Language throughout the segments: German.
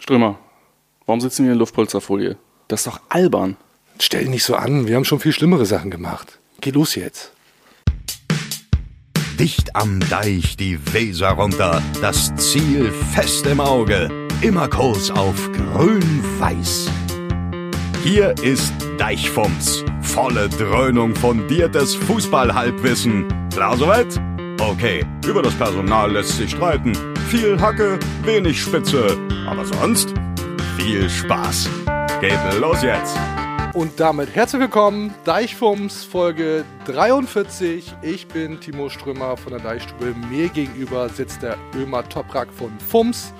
Strömer, warum sitzen wir in Luftpolsterfolie? Das ist doch albern. Stell dich nicht so an, wir haben schon viel schlimmere Sachen gemacht. Geh los jetzt. Dicht am Deich die Weser runter, das Ziel fest im Auge, immer Kurs auf grün-weiß. Hier ist Deichfumms, volle Dröhnung fundiertes Fußballhalbwissen. Klar soweit? Okay, über das Personal lässt sich streiten. Viel Hacke, wenig Spitze, aber sonst viel Spaß. Geht los jetzt! Und damit herzlich willkommen, Deichfums Folge 43. Ich bin Timo Strömer von der Deichstube. Mir gegenüber sitzt der Ömer Toprak von Fums.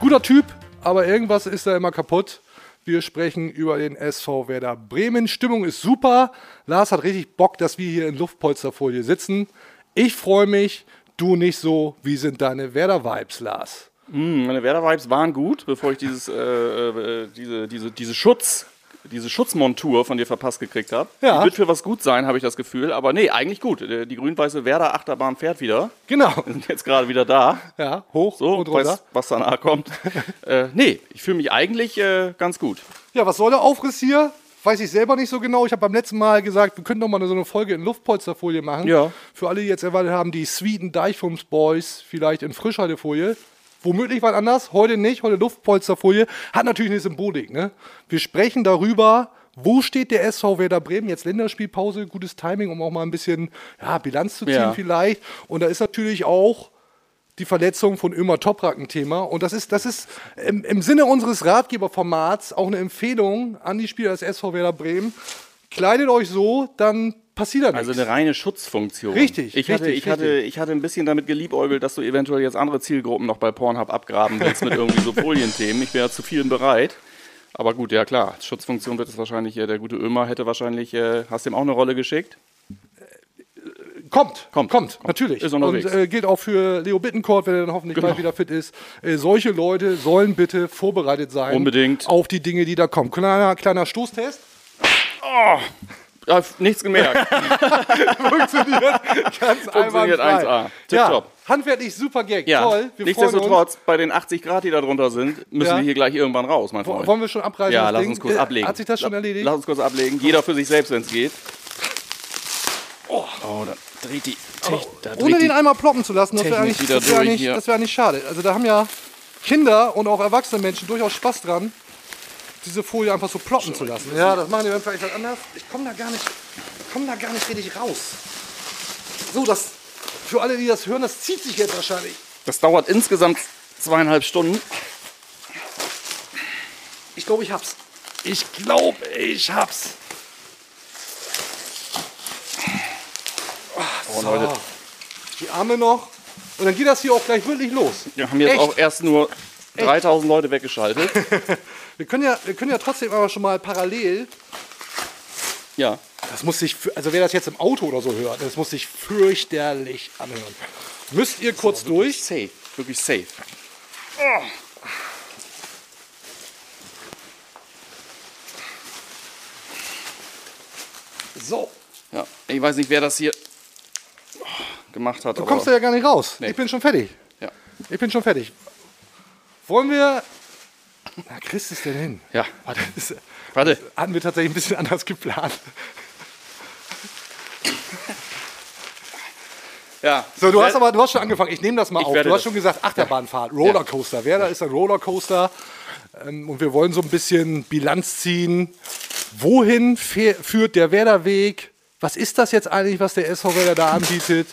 Guter Typ, aber irgendwas ist da immer kaputt. Wir sprechen über den SV Werder Bremen. Stimmung ist super. Lars hat richtig Bock, dass wir hier in Luftpolsterfolie sitzen. Ich freue mich, du nicht so. Wie sind deine Werder-Vibes, Lars? Mm, meine Werder-Vibes waren gut, bevor ich dieses, äh, äh, diese, diese, diese Schutz diese Schutzmontur von dir verpasst gekriegt habe. Ja. Die wird für was gut sein, habe ich das Gefühl. Aber nee, eigentlich gut. Äh, Die grün-weiße Werder-Achterbahn fährt wieder. Genau. Wir sind jetzt gerade wieder da. Ja, hoch So, und runter. weiß, was danach kommt. äh, nee, ich fühle mich eigentlich äh, ganz gut. Ja, was soll der Aufriss hier? Weiß ich selber nicht so genau. Ich habe beim letzten Mal gesagt, wir könnten noch mal so eine Folge in Luftpolsterfolie machen. Ja. Für alle, die jetzt erwartet haben, die Sweden Deichfums Boys vielleicht in Frischhaltefolie. Womöglich was anders, heute nicht, heute Luftpolsterfolie. Hat natürlich eine Symbolik, ne? Wir sprechen darüber, wo steht der SV Werder Bremen? Jetzt Länderspielpause, gutes Timing, um auch mal ein bisschen ja, Bilanz zu ziehen Ja. vielleicht. Und da ist natürlich auch die Verletzung von Ömer Toprak ein Thema. Und das ist, das ist im, im Sinne unseres Ratgeberformats auch eine Empfehlung an die Spieler des SV Werder Bremen. Kleidet euch so, dann passiert da nichts. Also eine reine Schutzfunktion. Richtig, Ich hatte, richtig, ich, hatte, richtig. ich hatte ein bisschen damit geliebäugelt, dass du eventuell jetzt andere Zielgruppen noch bei Pornhub abgraben willst mit irgendwie so Folienthemen. Ich wäre zu vielen bereit. Aber gut, ja klar, Schutzfunktion wird es wahrscheinlich, äh, der gute Ömer hätte wahrscheinlich, äh, hast du ihm auch eine Rolle geschickt? Kommt, Kommt, kommt, natürlich. Ist und äh, gilt auch für Leo Bittencourt, wenn er dann hoffentlich Genau. bald wieder fit ist. Äh, solche Leute sollen bitte vorbereitet sein. Unbedingt. Auf die Dinge, die da kommen. Kleiner, kleiner Stoßtest. Ja, nichts gemerkt. Funktioniert ganz Funktioniert einwandfrei. 1A. Ja, Tipptopp. handwerklich super Gag. Ja, Toll. Wir nichtsdestotrotz, bei den 80 Grad, die da drunter sind, müssen Ja. wir hier gleich irgendwann raus, mein Freund. Wollen wir schon abreißen? ja, lass uns kurz Äh, ablegen. Hat sich das schon erledigt? Lass uns kurz ablegen. Jeder für sich selbst, wenn es geht. Oh, da dreht die. Techn- da Ohne dreht die den einmal ploppen zu lassen, das wäre eigentlich, das wär das wär nicht schade. Also da haben ja Kinder und auch erwachsene Menschen durchaus Spaß dran, diese Folie einfach so ploppen zu lassen. Ja, das machen die dann vielleicht halt anders. Ich komme da gar nicht, ich komm da gar nicht richtig raus. So, das für alle, die das hören, das zieht sich jetzt wahrscheinlich. Das dauert insgesamt zweieinhalb Stunden. Ich glaube, ich hab's. Ich glaube, ich hab's. Oh, Leute. Die Arme noch. Und dann geht das hier auch gleich wirklich los. Wir haben jetzt Echt? auch erst nur 3000 Leute weggeschaltet. Wir können ja, wir können ja trotzdem aber schon mal parallel ja. Das muss sich, also wer das jetzt im Auto oder so hört, das muss sich fürchterlich anhören. Müsst ihr kurz durch. Safe. Wirklich safe. So, Ja. Ich weiß nicht, wer das hier oh, gemacht hat. du kommst da ja gar nicht raus. Nee. Ich bin schon fertig. ja. Ich bin schon fertig. Wollen wir. Na, kriegst du es denn hin? ja. Warte, das Warte. hatten wir tatsächlich ein bisschen anders geplant. Ja. So, du hast aber du hast schon angefangen. Ich nehme das mal Ich auf. Du hast das- schon gesagt, Achterbahnfahrt, Rollercoaster. Werder ist ein Rollercoaster. Ähm, und wir wollen so ein bisschen Bilanz ziehen. Wohin führt der Werderweg? Was ist das jetzt eigentlich, was der SV Werder da anbietet?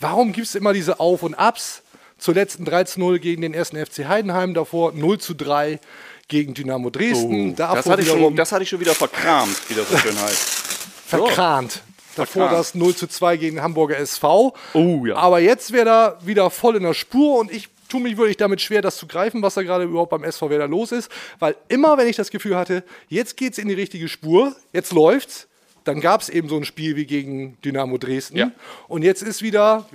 Warum gibt es immer diese Auf- und Abs? Zuletzt ein 13-0 gegen den 1. FC Heidenheim, davor 0 zu 3 gegen Dynamo Dresden. Oh, Das hatte, ich wiederum schon, das hatte ich schon wieder verkramt, wie das so schön heißt. verkrant. Davor das 0 zu 2 gegen Hamburger SV. Oh, ja. Aber jetzt wäre er wieder voll in der Spur und ich tue mich wirklich damit schwer, das zu greifen, was da gerade überhaupt beim SV Werder los ist. Weil immer, wenn ich das Gefühl hatte, jetzt geht es in die richtige Spur, jetzt läuft's, dann gab es eben so ein Spiel wie gegen Dynamo Dresden. Ja. Und jetzt ist wieder,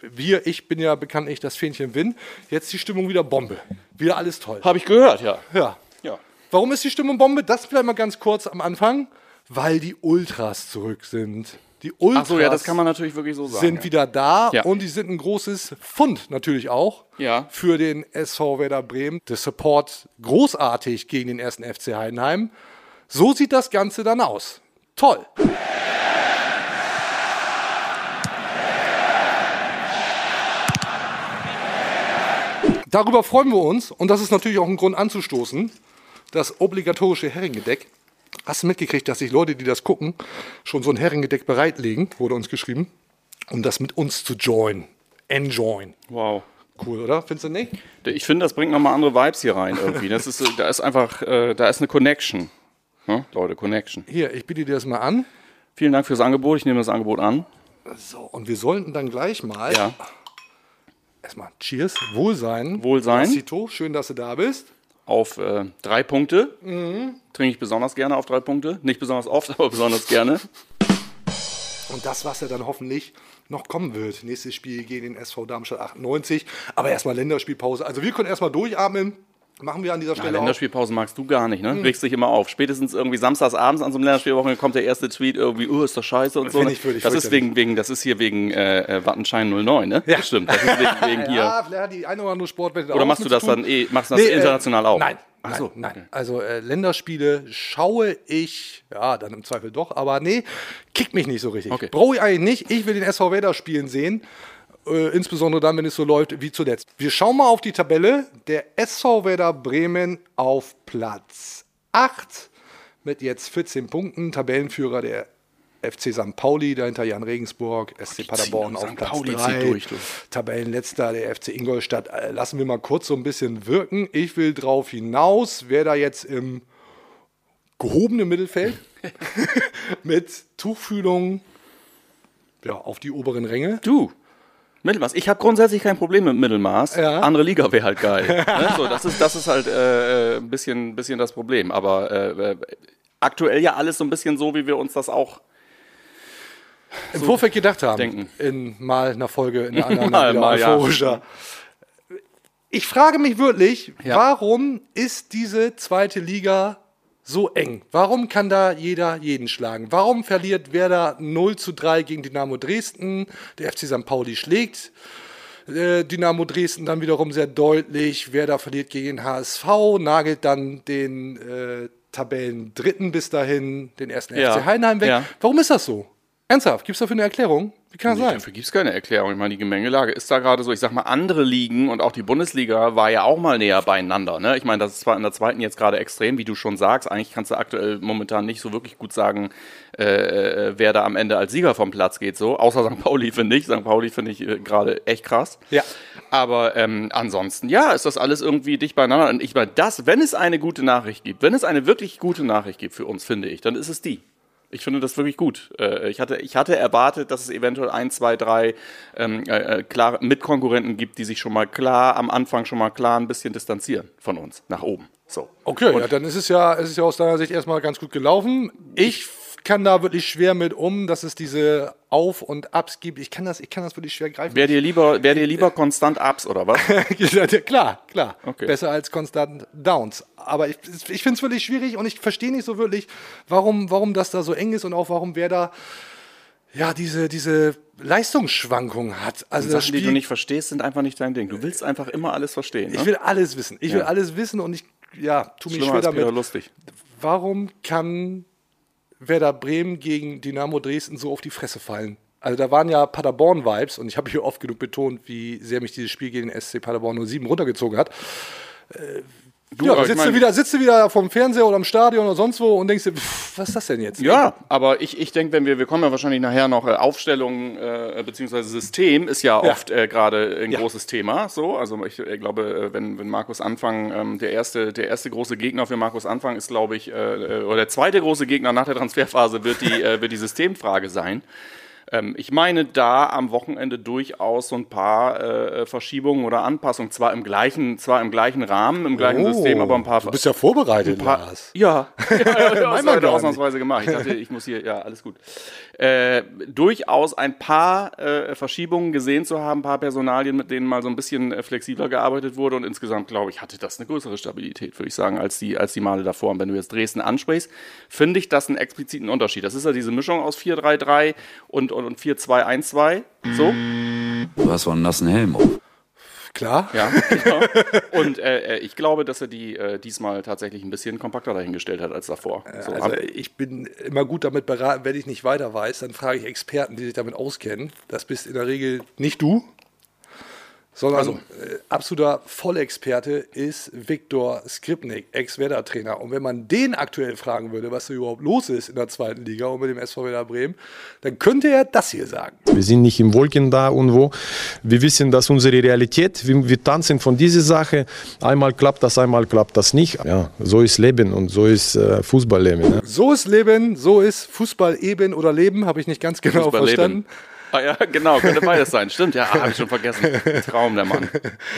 wir, ich bin ja bekanntlich das Fähnchen Win, jetzt die Stimmung wieder Bombe. Wieder alles toll. Habe ich gehört, ja. Ja. Ja. Warum ist die Stimmung Bombe? Das vielleicht mal ganz kurz am Anfang. Weil die Ultras zurück sind. Die Ultras Ach so, ja, das kann man natürlich wirklich so sagen. sind ja. wieder da Ja. und die sind ein großes Fund natürlich auch Ja. für den SV Werder Bremen. Der Support großartig gegen den ersten FC Heidenheim. So sieht das Ganze dann aus. Toll. Darüber freuen wir uns und das ist natürlich auch ein Grund anzustoßen. Das obligatorische Heringedeck. Hast du mitgekriegt, dass sich Leute, die das gucken, schon so ein Heringedeck bereitlegen, wurde uns geschrieben, um das mit uns zu joinen. Enjoyen. Wow. Cool, oder? Findest du nicht? Ich finde, das bringt nochmal andere Vibes hier rein irgendwie. Das ist, da ist einfach, äh, da ist eine Connection. Ne? Leute, Connection. Hier, ich biete dir das mal an. Vielen Dank fürs Angebot. Ich nehme das Angebot an. So, und wir sollten dann gleich mal Ja. Erstmal Cheers, Wohlsein. Wohlsein. Lassito, schön, dass du da bist. Auf äh, drei Punkte. Trinke ich besonders gerne auf drei Punkte. Nicht besonders oft, aber besonders gerne. Und das, was ja dann hoffentlich noch kommen wird. Nächstes Spiel gegen den SV Darmstadt 98. Aber erstmal Länderspielpause. Also wir können erstmal durchatmen. Machen wir an dieser Ja, Stelle auch. Länderspielpause magst du gar nicht, ne? Regst dich immer auf. Spätestens irgendwie samstags abends an so einem Länderspielwochenende kommt der erste Tweet irgendwie, oh, ist das scheiße und so. Finde ich völlig das ist wegen, wegen, das ist hier wegen äh, äh, Wattenschein 09, ne? Ja. Stimmt. Das ist wegen, wegen hier. Ja, vielleicht die eine oder andere Sportwette Oder machst du das dann eh, machst du das Nee, äh, international auch? Nein. Ach so, nein. Also äh, Länderspiele schaue ich, ja, dann im Zweifel doch, aber nee, kickt mich nicht so richtig. Okay. Brauche ich eigentlich nicht. Ich will den SV Werder spielen sehen. Äh, insbesondere dann, wenn es so läuft wie zuletzt. Wir schauen mal auf die Tabelle. Der SV Werder Bremen auf Platz 8 mit jetzt 14 Punkten. Tabellenführer der FC St. Pauli, dahinter Jan Regensburg, SC Paderborn auf St. Platz Pauli 3. zieht durch, du. Tabellenletzter, der FC Ingolstadt. Äh, Lassen wir mal kurz so ein bisschen wirken. Ich will drauf hinaus, wer da jetzt im gehobenen Mittelfeld mit Tuchfühlung ja, auf die oberen Ränge. Du. Mittelmaß. Ich habe grundsätzlich kein Problem mit Mittelmaß. Ja. Andere Liga wäre halt geil. ne? so, das, ist, das ist halt äh, äh, ein bisschen, bisschen das Problem. Aber äh, äh, aktuell ja alles so ein bisschen so, wie wir uns das auch. Im Vorfeld gedacht haben. denken. In mal einer Folge, in einer anderen Mal, mal, ja. Ich frage mich wirklich, Ja. warum ist diese zweite Liga so eng? Warum kann da jeder jeden schlagen? Warum verliert Werder 0 zu 3 gegen Dynamo Dresden? Der FC St. Pauli schlägt äh, Dynamo Dresden dann wiederum sehr deutlich. Werder verliert gegen den HSV, nagelt dann den äh, Tabellen Dritten bis dahin, den ersten Ja. FC Heidenheim weg. Ja. Warum ist das so? Ernsthaft, gibt es dafür eine Erklärung? Wie kann das Nee, sein? dafür gibt es keine Erklärung. Ich meine, die Gemengelage ist da gerade so. Ich sag mal, andere Ligen und auch die Bundesliga war ja auch mal näher beieinander. Ne? Ich meine, das ist zwar in der zweiten jetzt gerade extrem, wie du schon sagst. Eigentlich kannst du aktuell momentan nicht so wirklich gut sagen, äh, äh, wer da am Ende als Sieger vom Platz geht. So, außer St. Pauli finde ich. St. Pauli finde ich äh, gerade echt krass. Ja. Aber ähm, ansonsten, ja, ist das alles irgendwie dicht beieinander. Und ich meine, das, wenn es eine gute Nachricht gibt, wenn es eine wirklich gute Nachricht gibt für uns, finde ich, dann ist es die. Ich finde das wirklich gut. Äh, ich, hatte, ich hatte erwartet, dass es eventuell ein, zwei, drei ähm, äh, äh, klare Mitkonkurrenten gibt, die sich schon mal klar am Anfang schon mal klar ein bisschen distanzieren von uns nach oben. So. Okay, ja, dann ist es ja, es ist ja aus deiner Sicht erstmal ganz gut gelaufen. Ich kann da wirklich schwer mit um, dass es diese Auf- und Abs gibt. Ich kann das, ich kann das wirklich schwer greifen. Wäre dir lieber, wär dir lieber konstant Ups oder was? Ja, klar, klar. Okay. Besser als konstant Downs. Aber ich, ich finde es wirklich schwierig und ich verstehe nicht so wirklich, warum, warum das da so eng ist und auch warum wer da ja, diese, diese Leistungsschwankung hat. Also das Sachen, die Spiel, du nicht verstehst, sind einfach nicht dein Ding. Du willst einfach immer alles verstehen. ich Ne? will alles wissen. Ich will alles wissen und ich ja, tu mich schwer damit. lustig. warum kann Werder Bremen gegen Dynamo Dresden so auf die Fresse fallen? Also da waren ja Paderborn-Vibes und ich habe hier oft genug betont, wie sehr mich dieses Spiel gegen den SC Paderborn 07 runtergezogen hat. Du, ja, da ich sitzt, du mein- wieder, sitzt du wieder vom Fernseher oder am Stadion oder sonst wo und denkst dir, pff, was ist das denn jetzt? Ja, aber ich, ich denke, wenn wir, wir kommen ja wahrscheinlich nachher noch, äh, Aufstellung äh, beziehungsweise System ist ja, Ja. oft äh, gerade ein Ja. großes Thema. So, also ich äh, glaube, äh, wenn, wenn Markus Anfang, ähm, der erste, der erste große Gegner für Markus Anfang ist, glaube ich, äh, äh, oder der zweite große Gegner nach der Transferphase wird die, wird die Systemfrage sein. Ähm, ich meine da am Wochenende durchaus so ein paar äh, Verschiebungen oder Anpassungen, zwar im gleichen, zwar im gleichen Rahmen, im gleichen Oh, System, aber ein paar. Du bist ja vorbereitet, paar Lars. ja, ja, ja, ja das nicht. ausnahmsweise gemacht. Ich dachte, ich muss hier, ja, alles gut. Äh, durchaus ein paar äh, Verschiebungen gesehen zu haben, ein paar Personalien, mit denen mal so ein bisschen äh, flexibler gearbeitet wurde und insgesamt, glaube ich, hatte das eine größere Stabilität, würde ich sagen, als die, als die Male davor. Und wenn du jetzt Dresden ansprichst, finde ich das einen expliziten Unterschied. Das ist ja diese Mischung aus 4-3-3 und, und, und 4-2-1-2. So. Du hast wohl einen nassen Helm auf. Klar. Ja, genau. Und äh, äh, ich glaube, dass er die äh, diesmal tatsächlich ein bisschen kompakter dahingestellt hat als davor. So, Also ich bin immer gut damit beraten, wenn ich nicht weiter weiß, dann frage ich Experten, die sich damit auskennen. Das bist in der Regel nicht du, sondern Also. äh, absoluter Vollexperte ist Viktor Skripnik, Ex-Werder-Trainer. Und wenn man den aktuell fragen würde, was da überhaupt los ist in der zweiten Liga und mit dem SV Werder Bremen, dann könnte er das hier sagen. Wir sind nicht im Wolken da irgendwo. Wir wissen, dass unsere Realität, wir, wir tanzen von dieser Sache. Einmal klappt das, einmal klappt das nicht. Ja, so ist Leben und so ist äh, Fußballleben. Ne? So ist Leben, so ist Fußball eben oder Leben, habe ich nicht ganz genau Fußballleben. verstanden. Ah ja, genau, könnte beides sein. Stimmt, ja, ah, habe ich schon vergessen. Traum, der Mann.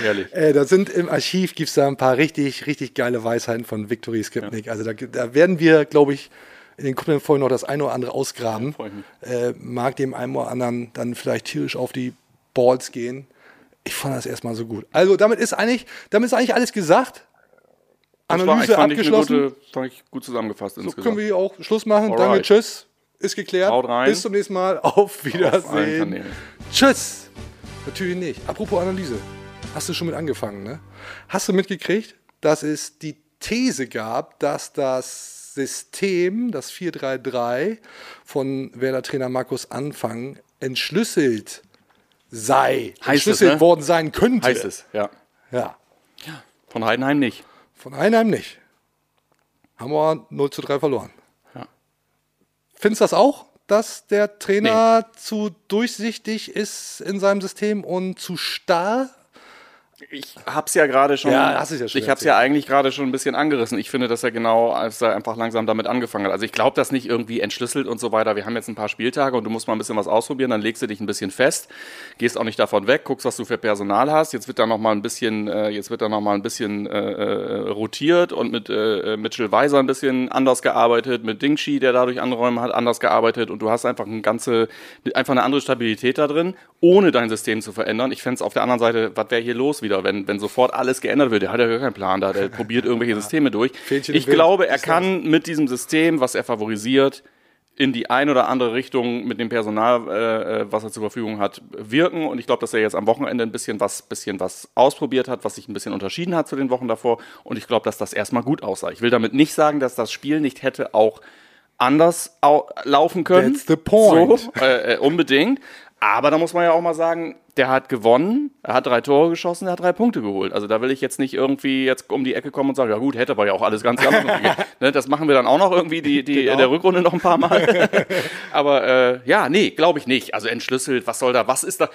Ehrlich. Äh, da sind im Archiv gibt es da ein paar richtig, richtig geile Weisheiten von Viktory Skripnik. Also da, da werden wir, glaube ich, in den kommenden Folgen noch das eine oder andere ausgraben. mich. Äh, mag dem einen oder anderen dann vielleicht tierisch auf die Balls gehen. Ich fand das erstmal so gut. Also damit ist eigentlich, damit ist eigentlich alles gesagt. Das war, Analyse fand ich abgeschlossen. gute, fand ich gut zusammengefasst so insgesamt. können wir auch Schluss machen. Alright. Danke, tschüss. Ist geklärt. Haut rein. Bis zum nächsten Mal. Auf Wiedersehen. Kanälen. Tschüss. Natürlich nicht. Apropos Analyse. Hast du schon mit angefangen, ne? Hast du mitgekriegt, dass es die These gab, dass das System, das 4-3-3 von Werder-Trainer Markus Anfang entschlüsselt sei, Heißt es, entschlüsselt ne? worden sein könnte. Heißt es, ja. Ja. Von Heidenheim nicht. Von Einheim nicht. Haben wir 0 zu 3 verloren. Findest du das auch, dass der Trainer zu durchsichtig ist in seinem System und zu starr? Ich hab's ja gerade schon. Ja, hast es ja schon Ich hab's ja eigentlich gerade schon ein bisschen angerissen. Ich finde, dass er genau, als er einfach langsam damit angefangen hat. Also ich glaube, das nicht irgendwie entschlüsselt und so weiter. Wir haben jetzt ein paar Spieltage und du musst mal ein bisschen was ausprobieren, dann legst du dich ein bisschen fest, gehst auch nicht davon weg, guckst, was du für Personal hast. Jetzt wird da noch mal ein bisschen, äh, jetzt wird da noch mal ein bisschen äh, äh, rotiert und mit äh, Mitchell Weiser ein bisschen anders gearbeitet, mit Dingshi, der dadurch Anräume hat, anders gearbeitet und du hast einfach ein ganze, einfach eine andere Stabilität da drin, ohne dein System zu verändern. Ich fände es auf der anderen Seite, was wäre hier los wieder, wenn, wenn sofort alles geändert wird? Der hat ja gar keinen Plan da, der probiert irgendwelche Systeme durch. Fähnchen im Ich glaube, er kann mit diesem System, was er favorisiert, in die ein oder andere Richtung mit dem Personal, äh, äh, was er zur Verfügung hat, wirken. Und ich glaube, dass er jetzt am Wochenende ein bisschen was, bisschen was ausprobiert hat, was sich ein bisschen unterschieden hat zu den Wochen davor. Und ich glaube, dass das erstmal gut aussah. Ich will damit nicht sagen, dass das Spiel nicht hätte auch anders au laufen können. That's the point. So, äh, äh, unbedingt. Aber da muss man ja auch mal sagen, der hat gewonnen, er hat drei Tore geschossen, er hat drei Punkte geholt. Also da will ich jetzt nicht irgendwie jetzt um die Ecke kommen und sagen, ja gut, hätte aber ja auch alles ganz anders. ne, das machen wir dann auch noch irgendwie die, die Genau. in der Rückrunde noch ein paar Mal. aber äh, ja, nee, glaube ich nicht. Also entschlüsselt, was soll da, was ist da,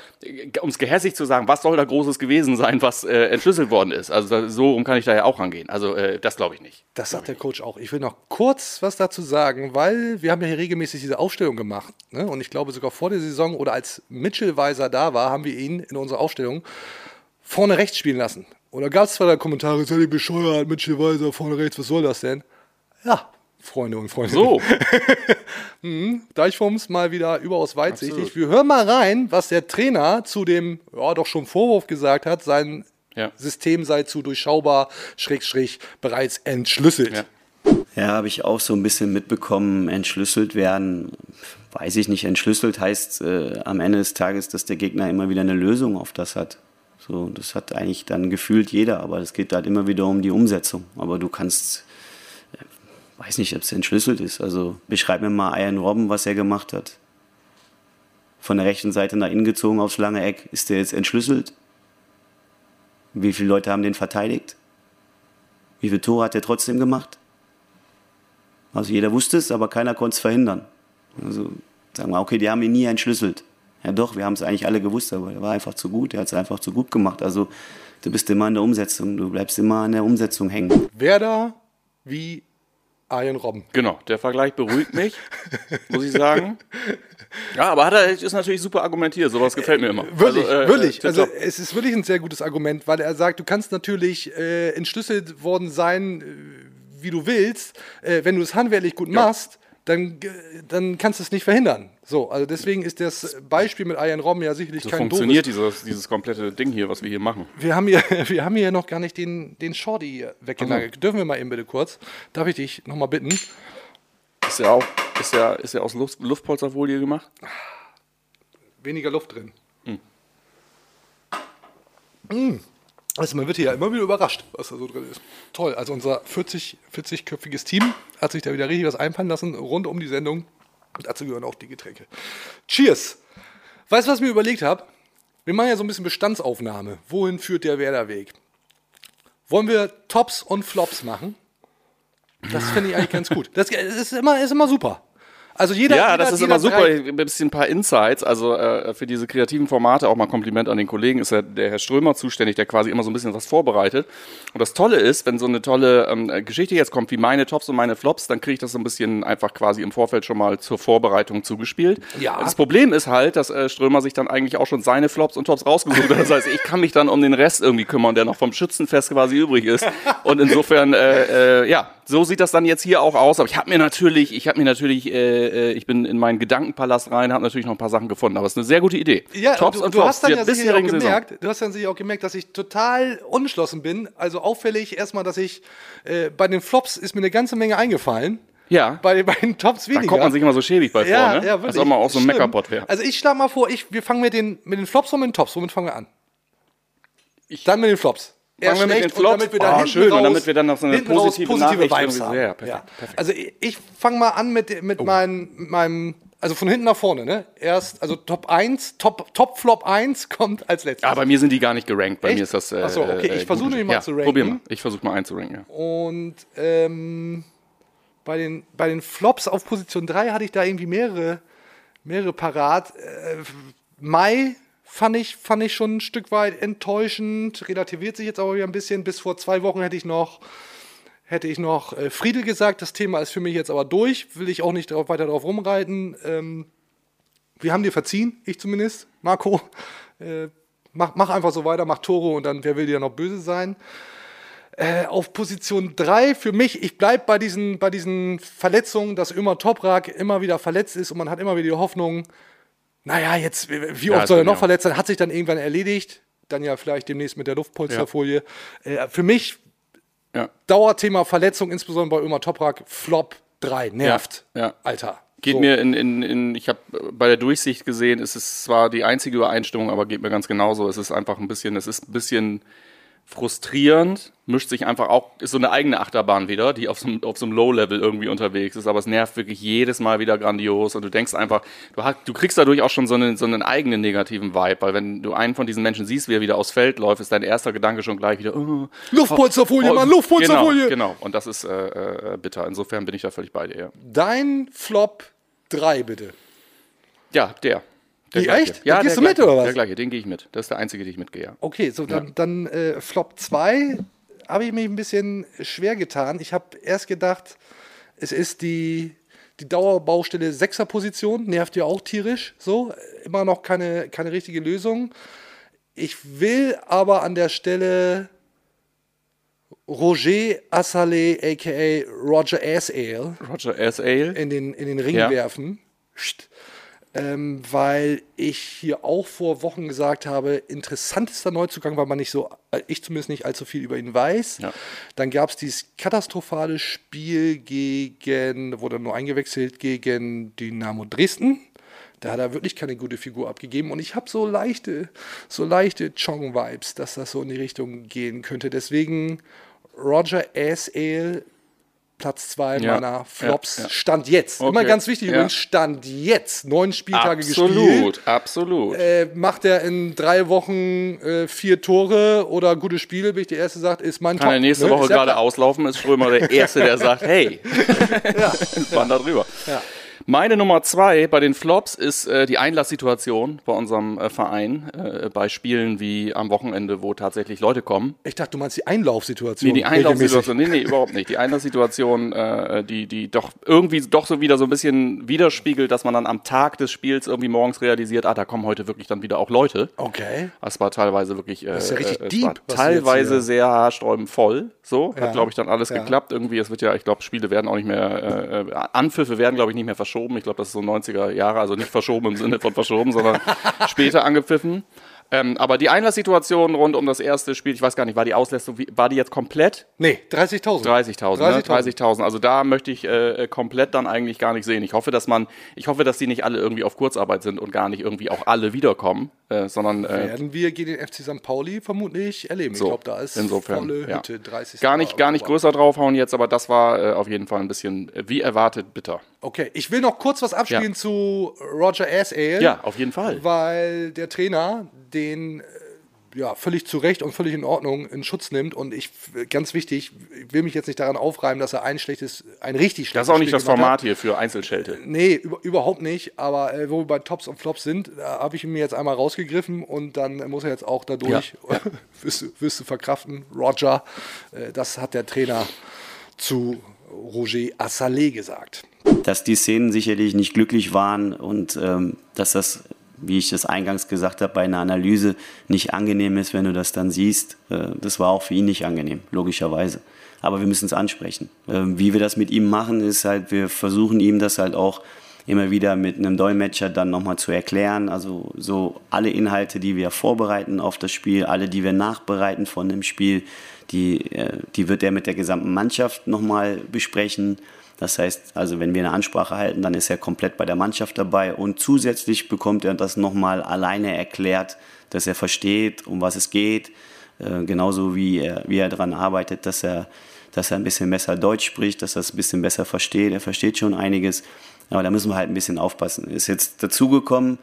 um es gehässig zu sagen, was soll da Großes gewesen sein, was äh, entschlüsselt worden ist? Also so rum kann ich da ja auch rangehen. Also äh, das glaube ich nicht. Das sagt der Coach auch. Ich will noch kurz was dazu sagen, weil wir haben ja hier regelmäßig diese Aufstellung gemacht. Ne? Und ich glaube sogar vor der Saison oder als Mitchell Weiser da war, haben wir ihn in unserer Aufstellung vorne rechts spielen lassen. Und da gab es zwar da Kommentare, seid ihr bescheuert, Mitchell Weiser vorne rechts, was soll das denn? Ja, Freunde und Freunde. So, Deichfums mal wieder überaus weitsichtig. Absolut. Wir hören mal rein, was der Trainer zu dem, ja, doch schon Vorwurf gesagt hat, sein Ja. System sei zu durchschaubar, Schrägstrich, bereits entschlüsselt. Ja. Ja, habe ich auch so ein bisschen mitbekommen, entschlüsselt werden. Weiß ich nicht, entschlüsselt heißt äh, am Ende des Tages, dass der Gegner immer wieder eine Lösung auf das hat. So, das hat eigentlich dann gefühlt jeder, aber es geht halt immer wieder um die Umsetzung. Aber du kannst, äh, weiß nicht, ob es entschlüsselt ist. Also beschreib mir mal Ian Robben, was er gemacht hat. Von der rechten Seite nach innen gezogen aufs lange Eck. Ist der jetzt entschlüsselt? Wie viele Leute haben den verteidigt? Wie viele Tore hat er trotzdem gemacht? Also jeder wusste es, aber keiner konnte es verhindern. Also sagen wir, okay, die haben ihn nie entschlüsselt. Ja doch, wir haben es eigentlich alle gewusst, aber er war einfach zu gut, er hat es einfach zu gut gemacht. Also du bist immer in der Umsetzung, du bleibst immer an der Umsetzung hängen. Werder wie Arjen Robben. Genau, der Vergleich beruhigt mich, muss ich sagen. Ja, aber hat er ist natürlich super argumentiert. Sowas gefällt mir immer. Wirklich, Also, äh, wirklich. äh, Also es ist wirklich ein sehr gutes Argument, weil er sagt, du kannst natürlich äh, entschlüsselt worden sein, äh, wie du willst. Äh, wenn du es handwerklich gut machst, dann, äh, dann kannst du es nicht verhindern. So, also deswegen ist das Beispiel mit Ian Rom ja sicherlich so kein funktioniert dieses, dieses komplette Ding hier, was wir hier machen. Wir haben hier, wir haben hier noch gar nicht den, den Shorty weggelagert. Dürfen wir mal eben bitte kurz? Darf ich dich nochmal bitten? Ist ja auch, ist ja, ist ja aus Luft, Luftpolsterfolie gemacht. Weniger Luft drin. Mm. Also man wird hier ja immer wieder überrascht, was da so drin ist. Toll, also unser 40, 40-köpfiges Team hat sich da wieder richtig was einfallen lassen, rund um die Sendung. Und dazu gehören auch die Getränke. Cheers! Weißt du, was ich mir überlegt habe? Wir machen ja so ein bisschen Bestandsaufnahme. Wohin führt der Werderweg? Wollen wir Tops und Flops machen? Das finde ich eigentlich ganz gut. Das ist immer, ist immer super. Also jeder, Ja, jeder, das ist immer super. Ein bisschen ein paar Insights. Also äh, für diese kreativen Formate auch mal Kompliment an den Kollegen. Ist ja der Herr Strömer zuständig, der quasi immer so ein bisschen was vorbereitet. Und das Tolle ist, wenn so eine tolle ähm, Geschichte jetzt kommt, wie meine Tops und meine Flops, dann kriege ich das so ein bisschen einfach quasi im Vorfeld schon mal zur Vorbereitung zugespielt. Ja. Das Problem ist halt, dass äh, Strömer sich dann eigentlich auch schon seine Flops und Tops rausgesucht hat. Das heißt, ich kann mich dann um den Rest irgendwie kümmern, der noch vom Schützenfest quasi übrig ist. Und insofern, äh, äh, ja, so sieht das dann jetzt hier auch aus. Aber ich habe mir natürlich, ich habe mir natürlich, äh, äh, ich bin in meinen Gedankenpalast rein, habe natürlich noch ein paar Sachen gefunden. Aber es ist eine sehr gute Idee. Ja, Tops du, und du Flops hast dann ja sicherlich auch bisherigen Saison. gemerkt, du hast dann sicher auch gemerkt, dass ich total unentschlossen bin. Also auffällig erstmal, dass ich äh, bei den Flops ist mir eine ganze Menge eingefallen. Ja, Bei, den- bei den Tops weniger. da kommt man sich immer so schäbig bei ja, vor, ne? ja, wirklich. Als ob man auch so ein. Meckerpot wäre. Also ich schlage mal vor, ich, wir fangen mit den, mit den Flops und mit den Tops. Womit fangen wir an? dann mit den Flops. Fangen wir mit den Flops? Und damit wir dann Ah, schön, und raus, damit wir dann noch so eine positive positive Nachricht haben. Ja, perfekt, Ja. perfekt. Also ich, fange mal an mit, mit, meinem, mit meinem, also von hinten nach vorne, ne? Erst, also Top 1, Top, Top Flop 1 kommt als letztes. Ah, bei mir sind die gar nicht gerankt. Bei Echt? mir ist das. Äh, Ach so, okay, ich äh, versuche nämlich mal ja, zu ranken. Probier mal. Ich versuche mal einzuranken. Ja. Und ähm, bei, den, bei den Flops auf Position 3 hatte ich da irgendwie mehrere, mehrere parat. Äh, Mai fand ich, fand ich schon ein Stück weit enttäuschend, relativiert sich jetzt aber wieder ein bisschen. Bis vor zwei Wochen hätte ich noch, hätte ich noch äh, Friede gesagt. Das Thema ist für mich jetzt aber durch, will ich auch nicht drauf, weiter drauf rumreiten. Ähm, wir haben dir verziehen, ich zumindest, Marco. Äh, mach, mach einfach so weiter, mach Tore und dann, wer will dir noch böse sein? Äh, auf Position 3 für mich, ich bleibe bei diesen, bei diesen Verletzungen, dass immer Toprak immer wieder verletzt ist und man hat immer wieder die Hoffnung, naja, jetzt, wie Ja, oft das soll er noch verletzt sein? Hat sich dann irgendwann erledigt. Dann ja vielleicht demnächst mit der Luftpolsterfolie. Äh, für mich Ja. Dauerthema Verletzung, insbesondere bei Ömer Toprak, Flop 3, nervt. Ja, ja. Alter. Geht So. mir in, in, in ich habe bei der Durchsicht gesehen, es ist zwar die einzige Übereinstimmung, aber geht mir ganz genauso. Es ist einfach ein bisschen, es ist ein bisschen frustrierend, mischt sich einfach auch, ist so eine eigene Achterbahn wieder, die auf so, einem- auf so einem Low-Level irgendwie unterwegs ist, aber es nervt wirklich jedes Mal wieder grandios und du denkst einfach, du, hast, du kriegst dadurch auch schon so einen, so einen eigenen negativen Vibe, weil wenn du einen von diesen Menschen siehst, wie er wieder aufs Feld läuft, ist dein erster Gedanke schon gleich wieder, oh, Luftpolsterfolie, Mann, Luftpolsterfolie. Genau, genau. Und das ist äh, äh, bitter. Insofern bin ich da völlig bei dir. Ja, Dein Flop 3, bitte. ja der. Der gleiche. echt? Ja, gehst der du mit, gleiche, oder was? Der gleiche, den gehe ich mit. Das ist der einzige, den ich mitgehe. Ja. Okay, so dann, dann äh, Flop 2 habe ich mich ein bisschen schwer getan. Ich habe erst gedacht, es ist die, die Dauerbaustelle Sechserposition, nervt ja auch tierisch. So, immer noch keine, keine richtige Lösung. Ich will aber an der Stelle Roger Assalé, aka Roger Asale, Roger S. Ale. in den, in den Ring Ja. werfen. Psst. Ähm, weil ich hier auch vor Wochen gesagt habe, interessantester Neuzugang, weil man nicht so, äh, ich zumindest nicht allzu viel über ihn weiß. Ja. Dann gab es dieses katastrophale Spiel gegen, wurde nur eingewechselt gegen Dynamo Dresden. Da hat er wirklich keine gute Figur abgegeben und ich habe so leichte, so leichte Chong-Vibes, dass das so in die Richtung gehen könnte. Deswegen Roger S. Platz 2 Ja, meiner Flops. ja, ja. Stand jetzt. Immer Okay, ganz wichtig übrigens, Stand jetzt. Neun Spieltage gespielt. Absolut, absolut. Äh, macht er in drei Wochen äh, vier Tore oder gute Spiele, bin ich der Erste sagt, ist mein Kann er nächste ne? Woche gerade auslaufen, ist Strömer der Erste, der sagt, hey, ja. waren da drüber. Ja. Meine Nummer zwei bei den Flops ist äh, die Einlasssituation bei unserem äh, Verein äh, bei Spielen wie am Wochenende, wo tatsächlich Leute kommen. Ich dachte, du meinst die Einlaufsituation. Nee, die Einlaufsituation, nee, nee, überhaupt nicht. Die Einlasssituation, äh, die, die doch irgendwie doch so wieder so ein bisschen widerspiegelt, dass man dann am Tag des Spiels irgendwie morgens realisiert, ah, da kommen heute wirklich dann wieder auch Leute. Okay. Das war teilweise wirklich, äh, ist ja richtig äh, deep, teilweise sehr haarsträubend voll. So, Ja. hat glaube ich dann alles Ja. geklappt. Irgendwie, es wird ja, ich glaube, Spiele werden auch nicht mehr, äh, äh, Anpfiffe werden glaube ich nicht mehr verschoben. Ich glaube, das ist so 90er Jahre, also nicht verschoben im Sinne von verschoben, sondern später angepfiffen. Ähm, aber die Einlasssituation rund um das erste Spiel, ich weiß gar nicht, war die Auslastung, war die jetzt komplett? Nee, 30.000. 30.000, ne? 30.000. Also da möchte ich äh, komplett dann eigentlich gar nicht sehen. Ich hoffe, dass man, ich hoffe, dass die nicht alle irgendwie auf Kurzarbeit sind und gar nicht irgendwie auch alle wiederkommen, äh, sondern äh, Werden wir gegen den FC St. Pauli vermutlich erleben. So, ich glaube, da ist insofern, volle ja. Hütte, 30. gar nicht, gar nicht größer draufhauen jetzt, aber das war äh, auf jeden Fall ein bisschen, äh, wie erwartet, bitter. Okay, ich will noch kurz was abspielen Ja. zu Roger Asale. Ja, auf jeden Fall. Weil der Trainer den äh, ja, völlig zu Recht und völlig in Ordnung in Schutz nimmt. Und ich, ganz wichtig, ich will mich jetzt nicht daran aufreiben, dass er ein schlechtes, ein richtig schlechtes Das ist auch nicht Spiel das Format Hat. hier für Einzelschelte. Nee, über, überhaupt nicht. Aber äh, wo wir bei Tops und Flops sind, da habe ich ihn mir jetzt einmal rausgegriffen und dann muss er jetzt auch dadurch, wirst, du, wirst du verkraften, Roger. Äh, das hat der Trainer zu Roger Assalé gesagt. Dass die Szenen sicherlich nicht glücklich waren und ähm, dass das, wie ich das eingangs gesagt habe, bei einer Analyse nicht angenehm ist, wenn du das dann siehst. Äh, das war auch für ihn nicht angenehm, logischerweise. Aber wir müssen es ansprechen. Ähm, wie wir das mit ihm machen, ist halt, wir versuchen ihm das halt auch immer wieder mit einem Dolmetscher dann nochmal zu erklären. Also so alle Inhalte, die wir vorbereiten auf das Spiel, alle, die wir nachbereiten von dem Spiel, die, äh, die wird er mit der gesamten Mannschaft nochmal besprechen. Das heißt, also wenn wir eine Ansprache halten, dann ist er komplett bei der Mannschaft dabei und zusätzlich bekommt er das nochmal alleine erklärt, dass er versteht, um was es geht, äh, genauso wie er, wie er daran arbeitet, dass er, dass er ein bisschen besser Deutsch spricht, dass er es ein bisschen besser versteht. Er versteht schon einiges, aber da müssen wir halt ein bisschen aufpassen. Ist jetzt dazugekommen,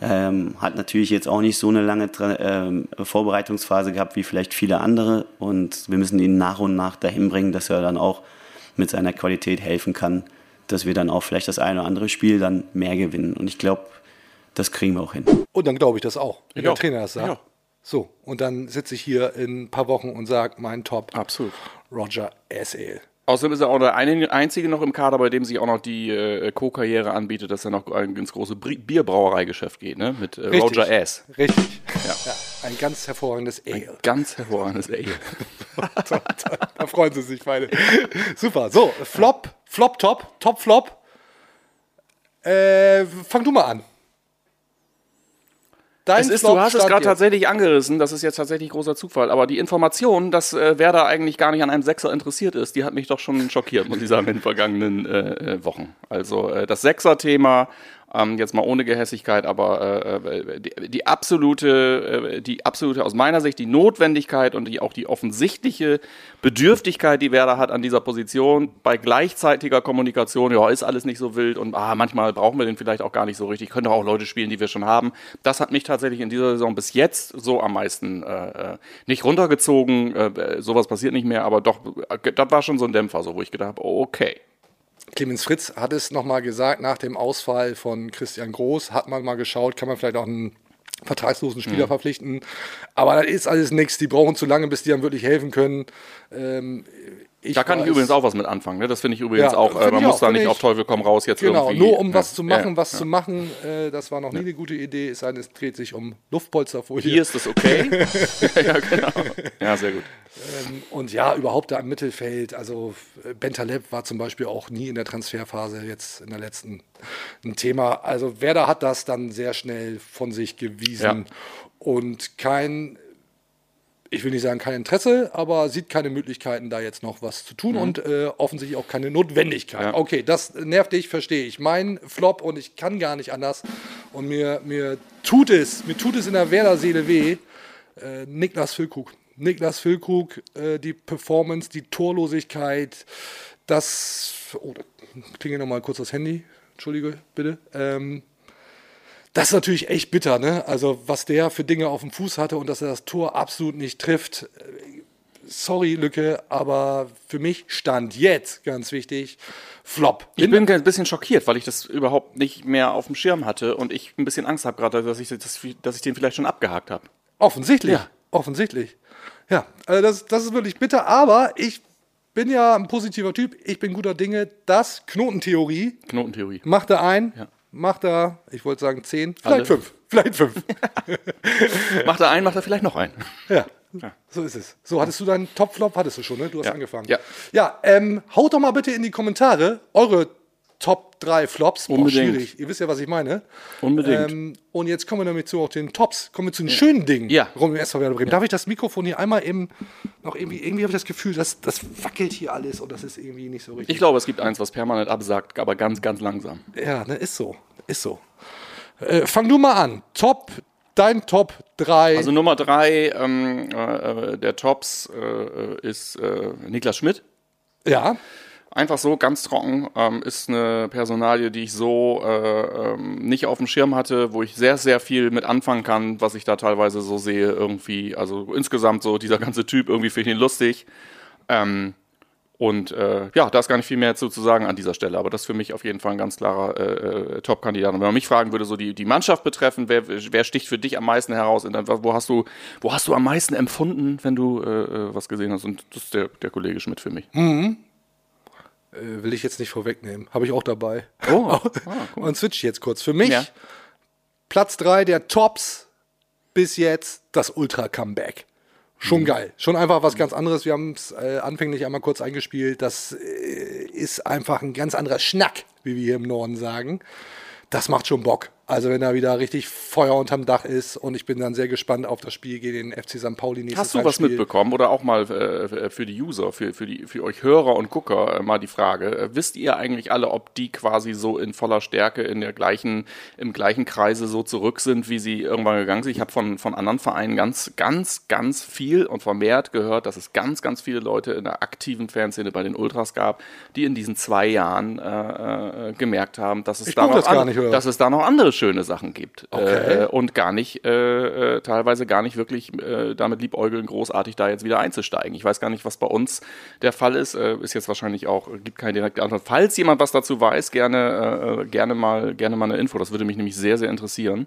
ähm, hat natürlich jetzt auch nicht so eine lange Tra ähm, Vorbereitungsphase gehabt wie vielleicht viele andere und wir müssen ihn nach und nach dahin bringen, dass er dann auch mit seiner Qualität helfen kann, dass wir dann auch vielleicht das eine oder andere Spiel dann mehr gewinnen. Und ich glaube, das kriegen wir auch hin. Und dann glaube ich das auch, wenn Ich der. Trainer das sagt. Ja. So, und dann sitze ich hier in ein paar Wochen und sage, mein Top, Absolut. Roger Asale. Außerdem ist er auch der einzige noch im Kader, bei dem sich auch noch die äh, Co-Karriere anbietet, dass er noch ein- ins große Bierbrauereigeschäft geht, ne? Mit äh, Roger S. Richtig. Ja. ein ganz hervorragendes Ale. Ganz hervorragendes Ale. da freuen sie sich beide. Super. So, Flop, Flop, Top, Top, Flop. Äh, fang du mal an. Dein Es ist, Flop du hast es gerade tatsächlich angerissen, das ist jetzt tatsächlich großer Zufall, aber die Information, dass äh, Werder eigentlich gar nicht an einem Sechser interessiert ist, die hat mich doch schon schockiert, muss ich sagen, in den vergangenen äh, äh, Wochen. Also äh, das Sechser-Thema, ähm, jetzt mal ohne Gehässigkeit, aber äh, äh, die, die absolute, äh, die absolute, aus meiner Sicht, die Notwendigkeit und die, auch die offensichtliche Bedürftigkeit, die Werder hat an dieser Position, bei gleichzeitiger Kommunikation, ja, ist alles nicht so wild und ah, manchmal brauchen wir den vielleicht auch gar nicht so richtig, können doch auch Leute spielen, die wir schon haben. Das hat mich tatsächlich in dieser Saison bis jetzt so am meisten äh, äh, nicht runtergezogen, äh, sowas passiert nicht mehr, aber doch, das war schon so ein Dämpfer, so, wo ich gedacht habe, okay. Clemens Fritz hat es nochmal gesagt, nach dem Ausfall von Christian Groß hat man mal geschaut, kann man vielleicht auch einen vertragslosen Spieler Mhm. verpflichten. Aber das ist alles nichts. Die brauchen zu lange, bis die dann wirklich helfen können. Ähm, ich Da kann ich weiß- übrigens auch was mit anfangen. Ne? Das finde ich übrigens Ja, auch. Äh, man ich muss auch, da nicht ich- auf Teufel komm raus jetzt Genau, irgendwie. nur um was ja, zu machen, ja, was zu machen, äh, das war noch nie eine gute Idee. Es sei denn, es dreht sich um Luftpolsterfolie. Hier ist das okay. ja, genau. Ja, sehr gut. Und ja, überhaupt da im Mittelfeld. Also äh, Bentaleb war zum Beispiel auch nie in der Transferphase jetzt in der letzten ein Thema. Also Werder hat das dann sehr schnell von sich gewiesen und kein, ich will nicht sagen kein Interesse, aber sieht keine Möglichkeiten, da jetzt noch was zu tun und äh, offensichtlich auch keine Notwendigkeit. Ja. Okay, das nervt dich, verstehe ich. Mein Flop und ich kann gar nicht anders und mir, mir tut es, mir tut es in der Werder-Seele weh. Äh, Niklas Füllkrug. Niklas Füllkrug, äh, die Performance, die Torlosigkeit, das. Oh, da klingelt nochmal kurz das Handy. Entschuldige, bitte. Ähm, das ist natürlich echt bitter, ne? Also, was der für Dinge auf dem Fuß hatte und dass er das Tor absolut nicht trifft. sorry, Lücke, aber für mich stand jetzt, ganz wichtig, Flop. Ich bin ein bisschen schockiert, weil ich das überhaupt nicht mehr auf dem Schirm hatte und ich ein bisschen Angst habe gerade, dass ich, das, dass ich den vielleicht schon abgehakt habe. Offensichtlich. Ja. Offensichtlich. Ja, also das, das ist wirklich bitter, aber ich bin ja ein positiver Typ. Ich bin guter Dinge. Das Knotentheorie Knotentheorie. macht er ein, Ja. Macht er, ich wollte sagen zehn, Alle. vielleicht fünf. Vielleicht fünf. Macht er einen, macht er vielleicht noch einen. ja. So ist es. So, hattest du deinen Top-Flop? Hattest du schon, ne? Du hast Ja. angefangen. Ja. Ja, ähm, haut doch mal bitte in die Kommentare eure Top 3 Flops. Boah, Unbedingt. schwierig. Ihr wisst ja, was ich meine. Unbedingt. Ähm, und jetzt kommen wir damit zu auch den Tops. Kommen wir zu den schönen Dingen. Ja. Rum im SV Werder Bremen. Darf ich das Mikrofon hier einmal eben noch irgendwie, irgendwie habe ich das Gefühl, dass das wackelt hier alles und das ist irgendwie nicht so richtig. Ich glaube, es gibt eins, was permanent absagt, aber ganz, ganz langsam. ja, ne, ist so. Ist so. Äh, fang du mal an. Top, dein Top 3. Also Nummer drei ähm, äh, äh, der Tops äh, ist äh, Niklas Schmidt. ja. Einfach so, ganz trocken, ähm, ist eine Personalie, die ich so äh, ähm, nicht auf dem Schirm hatte, wo ich sehr, sehr viel mit anfangen kann, was ich da teilweise so sehe, irgendwie. Also insgesamt so dieser ganze Typ, irgendwie finde ich ihn lustig. Ähm, und äh, ja, da ist gar nicht viel mehr zu, zu sagen an dieser Stelle, aber das ist für mich auf jeden Fall ein ganz klarer äh, äh, Top-Kandidat. Und wenn man mich fragen würde, so die, die Mannschaft betreffen, wer, wer sticht für dich am meisten heraus? In deinem- wo, hast du, wo hast du am meisten empfunden, wenn du äh, äh, was gesehen hast? Und das ist der, der Kollege Schmidt für mich. Äh, will ich jetzt nicht vorwegnehmen. Habe ich auch dabei. Oh, ah, Und switch jetzt kurz. Für mich Ja. Platz 3 der Tops bis jetzt das Ultra-Comeback. Schon geil. Schon einfach was ganz anderes. Wir haben es äh, anfänglich einmal kurz eingespielt. Das äh, ist einfach ein ganz anderer Schnack, wie wir hier im Norden sagen. Das macht schon Bock. Also wenn da wieder richtig Feuer unterm Dach ist und ich bin dann sehr gespannt auf das Spiel gegen den FC St. Pauli nächstes Hast du was Heimspiel. mitbekommen oder auch mal äh, für die User, für, für, die, für euch Hörer und Gucker äh, mal die Frage, äh, wisst ihr eigentlich alle, ob die quasi so in voller Stärke in der gleichen, im gleichen Kreise so zurück sind, wie sie irgendwann gegangen sind? Ich habe von, von anderen Vereinen ganz, ganz, ganz viel und vermehrt gehört, dass es ganz, ganz viele Leute in der aktiven Fanszene bei den Ultras gab, die in diesen zwei Jahren äh, äh, gemerkt haben, dass es, Ich da noch an- dass es da noch andere schöne Sachen gibt. Okay. Äh, und gar nicht, äh, äh, teilweise gar nicht wirklich äh, damit liebäugeln, großartig da jetzt wieder einzusteigen. Ich weiß gar nicht, was bei uns der Fall ist. Äh, ist jetzt wahrscheinlich auch, äh, gibt keine direkte Antwort. Falls jemand was dazu weiß, gerne, äh, gerne, mal, gerne mal eine Info. Das würde mich nämlich sehr, sehr interessieren.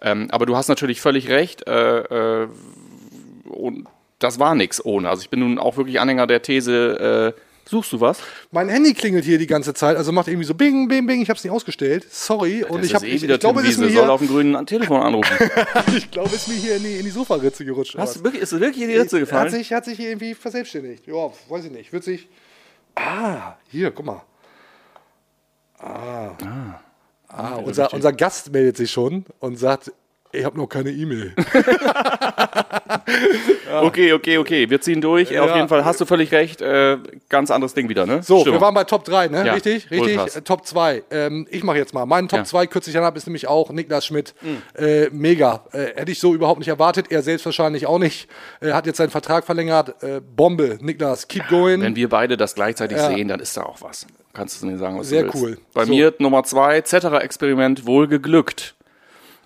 Ähm, aber du hast natürlich völlig recht. Äh, äh, und das war nichts ohne. Also ich bin nun auch wirklich Anhänger der These, äh, suchst du was? Mein Handy klingelt hier die ganze Zeit, also macht irgendwie so Bing, Bing, Bing. Ich habe es nicht ausgestellt. Sorry. Und Das ich, hab, ist eh ich, wieder ich glaube, es ist mir soll hier, auf dem grünen Telefon anrufen. ich glaube, es ist mir hier in die, in die Sofaritze gerutscht. Hast, du wirklich, ist wirklich in die Ritze gefallen? Hat sich, hat sich hier irgendwie verselbstständigt. Ja, weiß ich nicht. Wird sich. Ah, hier, guck mal. Ah. Ah, unser, unser Gast meldet sich schon und sagt, ich habe noch keine E-Mail. Okay, okay, okay. Wir ziehen durch. Ja. Auf jeden Fall hast du völlig recht. Äh, ganz anderes Ding wieder, ne? So, Stimmung. wir waren bei Top 3, ne? Ja, Richtig? Richtig? Äh, Top 2. Ähm, ich mache jetzt mal. Mein Top Ja. 2 kürzlich habe ist nämlich auch Niklas Schmidt. Mhm. Äh, mega. Äh, hätte ich so überhaupt nicht erwartet. Er selbst wahrscheinlich auch nicht. Er hat jetzt seinen Vertrag verlängert. Äh, Bombe. Niklas, keep going. Wenn wir beide das gleichzeitig sehen, dann ist da auch was. Kannst du mir sagen, was Sehr du willst. cool. Bei So. mir Nummer zwei, Zetterer-Experiment wohl geglückt.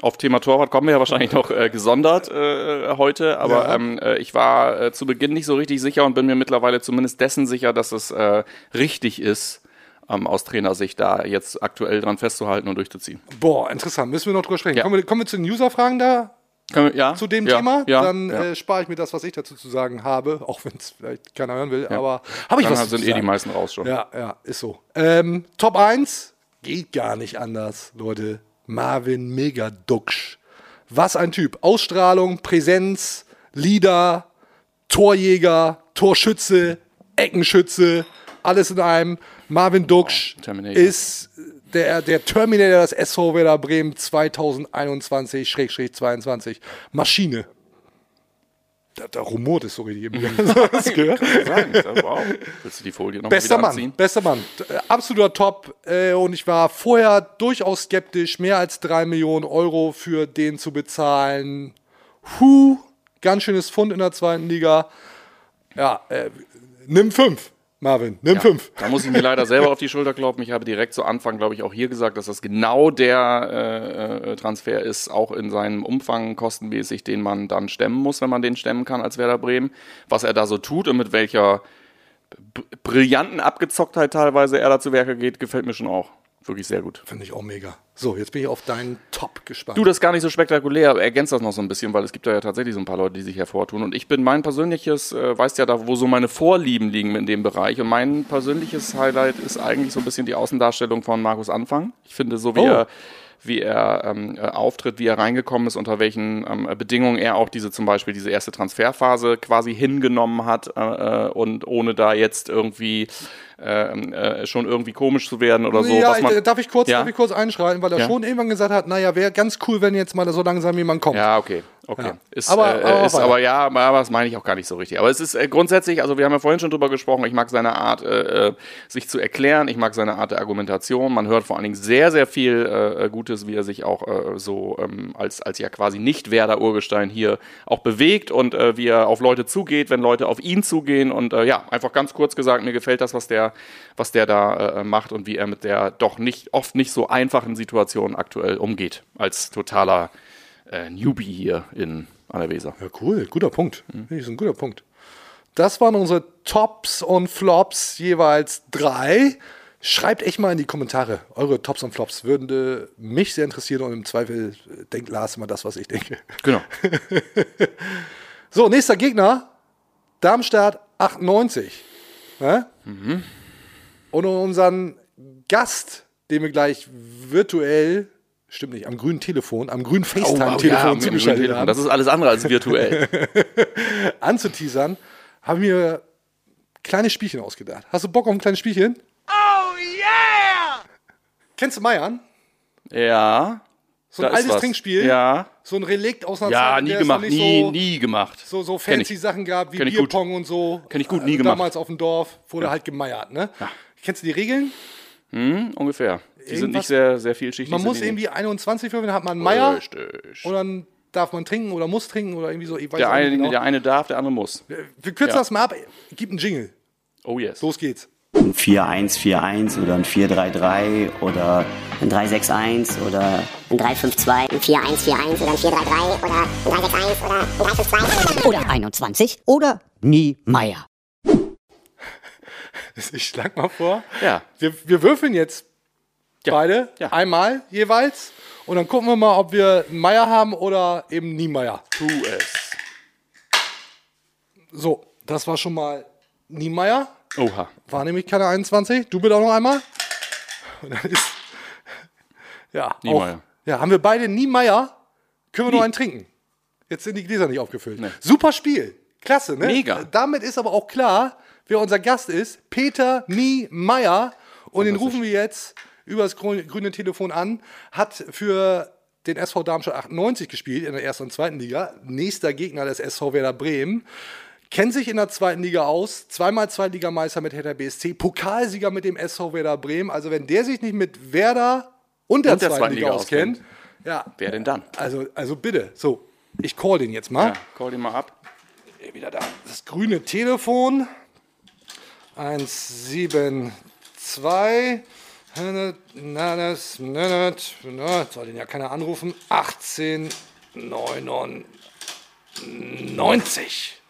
Auf Thema Torwart kommen wir ja wahrscheinlich noch äh, gesondert äh, heute, aber Ja. ähm, äh, ich war äh, zu Beginn nicht so richtig sicher und bin mir mittlerweile zumindest dessen sicher, dass es äh, richtig ist, ähm, aus Trainersicht da jetzt aktuell dran festzuhalten und durchzuziehen. Boah, interessant. Müssen wir noch drüber sprechen. Ja. Kommen, wir, kommen wir zu den User-Fragen da? Wir, ja? Zu dem ja, Thema? Ja, Dann. Äh, spare ich mir das, was ich dazu zu sagen habe. Auch wenn es vielleicht keiner hören will. Aber habe ich Dann was sind zu eh die meisten raus schon. Ja, ja, ist so. Ähm, Top 1 geht gar nicht anders, Leute. Marvin Megaduksch. Was ein Typ. Ausstrahlung, Präsenz, Leader, Torjäger, Torschütze, Eckenschütze, alles in einem. Marvin Duksch Terminator. ist der, der Terminator des SV Werder Bremen 2021-22. Maschine. Da, da rumort es so richtig. im Bier. Hast du gehört? Sagen, wow. Willst du die Folie noch Bester Mann, bester Mann. Äh, Absoluter Top. Äh, und ich war vorher durchaus skeptisch, mehr als drei Millionen Euro für den zu bezahlen. Huh, ganz schönes Fund in der zweiten Liga. Ja, äh, nimm fünf. Marvin, nimm Ja, fünf. Da muss ich mir leider selber auf die Schulter klopfen. Ich habe direkt zu Anfang, glaube ich, auch hier gesagt, dass das genau der äh, äh, Transfer ist, auch in seinem Umfang kostenmäßig, den man dann stemmen muss, wenn man den stemmen kann als Werder Bremen. Was er da so tut und mit welcher brillanten Abgezocktheit teilweise er da zu Werke geht, gefällt mir schon auch. Wirklich sehr gut. Finde ich auch mega. So, jetzt bin ich auf deinen Top gespannt. Du, das ist gar nicht so spektakulär, aber ergänzt das noch so ein bisschen, weil es gibt da ja tatsächlich so ein paar Leute, die sich hervortun. Und ich bin mein persönliches, äh, weißt ja da, wo so meine Vorlieben liegen in dem Bereich. Und mein persönliches Highlight ist eigentlich so ein bisschen die Außendarstellung von Markus Anfang. Ich finde, so wie Oh. er wie er ähm, äh, auftritt, wie er reingekommen ist, unter welchen ähm, Bedingungen er auch diese zum Beispiel diese erste Transferphase quasi hingenommen hat äh, äh, und ohne da jetzt irgendwie ähm, äh, schon irgendwie komisch zu werden oder so. ja, man, darf ich kurz, Ja? darf ich kurz einschreiten, weil er Ja. schon irgendwann gesagt hat, naja, wäre ganz cool, wenn jetzt mal so langsam jemand kommt. Ja, okay. Okay. Ja. Ist, Aber- äh, ist aber ja, aber das meine ich auch gar nicht so richtig. Aber es ist äh, grundsätzlich, also wir haben ja vorhin schon drüber gesprochen, ich mag seine Art, äh, äh, sich zu erklären, ich mag seine Art der Argumentation. Man hört vor allen Dingen sehr, sehr viel äh, Gutes, wie er sich auch so ähm, als, als ja quasi nicht Werder Urgestein hier auch bewegt und wie er auf Leute zugeht, wenn Leute auf ihn zugehen. Und ja, einfach ganz kurz gesagt, mir gefällt das, was der, was der da äh, macht und wie er mit der doch nicht, oft nicht so einfachen Situation aktuell umgeht, als totaler äh, Newbie hier in an der Weser. Ja, cool, guter Punkt. Mhm. Das ist ein guter Punkt. Das waren unsere Tops und Flops jeweils drei. Schreibt echt mal in die Kommentare eure Tops und Flops. Würde mich sehr interessieren und im Zweifel äh, denkt Lars immer das, was ich denke. Genau. So, nächster Gegner. Darmstadt 98. Ne? Mhm. Und unseren Gast, den wir gleich virtuell, stimmt nicht, am grünen Telefon, am grünen FaceTime-Telefon mit dem zugeschaltet Telefon. haben, Das ist alles andere als virtuell. anzuteasern, haben wir kleine Spielchen ausgedacht. Hast du Bock auf ein kleines Spielchen? Oh yeah! Kennst du Meiern? ja. So ein da altes. Trinkspiel? Ja. So ein Relikt aus einer Ja, Zeit, nie gemacht. Nie, so, nie gemacht. so, so fancy. Sachen gab wie. Bierpong und so. Kenn ich gut, nie gemacht. Damals auf dem Dorf wurde halt gemeiert, ne? Kennst du die Regeln? Hm, ungefähr. Die sind Irgendwas- nicht sehr, sehr vielschichtig. Man sind muss die irgendwie 21 würfeln, dann hat man einen. Meier Richtig. und dann darf man trinken oder muss trinken oder irgendwie so. Ich weiß Der eine, genau. der eine darf, der andere muss. Wir kürzen Ja. das mal ab. Gib einen Jingle. Oh yes. Los geht's. Ein 4-1-4-1 oder ein 4-3-3 oder ein 361 oder ein 352, ein 4141 oder ein 433 oder ein 361 oder ein 352. oder 21 oder Niemeyer. Ich schlag mal vor. Ja. Wir, wir würfeln jetzt Ja. beide Ja. einmal jeweils und dann gucken wir mal, ob wir einen Meier haben oder eben Niemeyer. Tu es. So, das war schon mal Niemeyer. Oha. War nämlich keine 21. Du bitte auch noch einmal. Und dann ist. Ja, Niemeyer. Auch, ja, haben wir beide Niemeyer. Können wir Nie. noch einen trinken? Jetzt sind die Gläser nicht aufgefüllt. Nee. Super Spiel. Klasse, ne? Mega. Damit ist aber auch klar, wer unser Gast ist. Peter Niemeyer. Und den rufen wir jetzt über das grü- grüne Telefon an. Hat für den SV Darmstadt 98 gespielt in der ersten und zweiten Liga. Nächster Gegner des SV Werder Bremen. Kennt sich in der zweiten Liga aus, zweimal Zweitligameister mit Hertha BSC, Pokalsieger mit dem SV Werder Bremen. Also wenn der sich nicht mit Werder und der, Und der zweiten, zweiten Liga Liga auskennt, ja, Wer denn dann? also, also bitte. So, ich call den jetzt mal. Ja, call den mal ab. Wieder da. Das grüne Telefon. 172. Na, das, na, das, na, soll den ja keiner anrufen. 1899.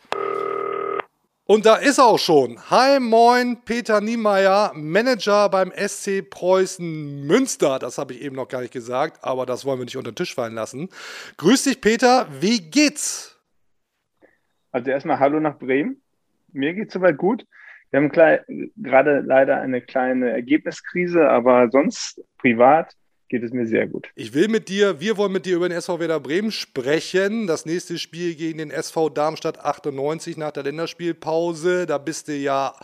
Und da ist er auch schon. Hi, moin, Peter Niemeyer, Manager beim SC Preußen Münster. Das habe ich eben noch gar nicht gesagt, aber das wollen wir nicht unter den Tisch fallen lassen. Grüß dich, Peter. Wie geht's? Also erstmal Hallo nach Bremen. Mir geht's soweit gut. Wir haben gerade leider eine kleine Ergebniskrise, aber sonst privat geht es mir sehr gut. Ich will mit dir, wir wollen mit dir über den SV Werder Bremen sprechen. Das nächste Spiel gegen den SV Darmstadt 98 nach der Länderspielpause. Da bist du ja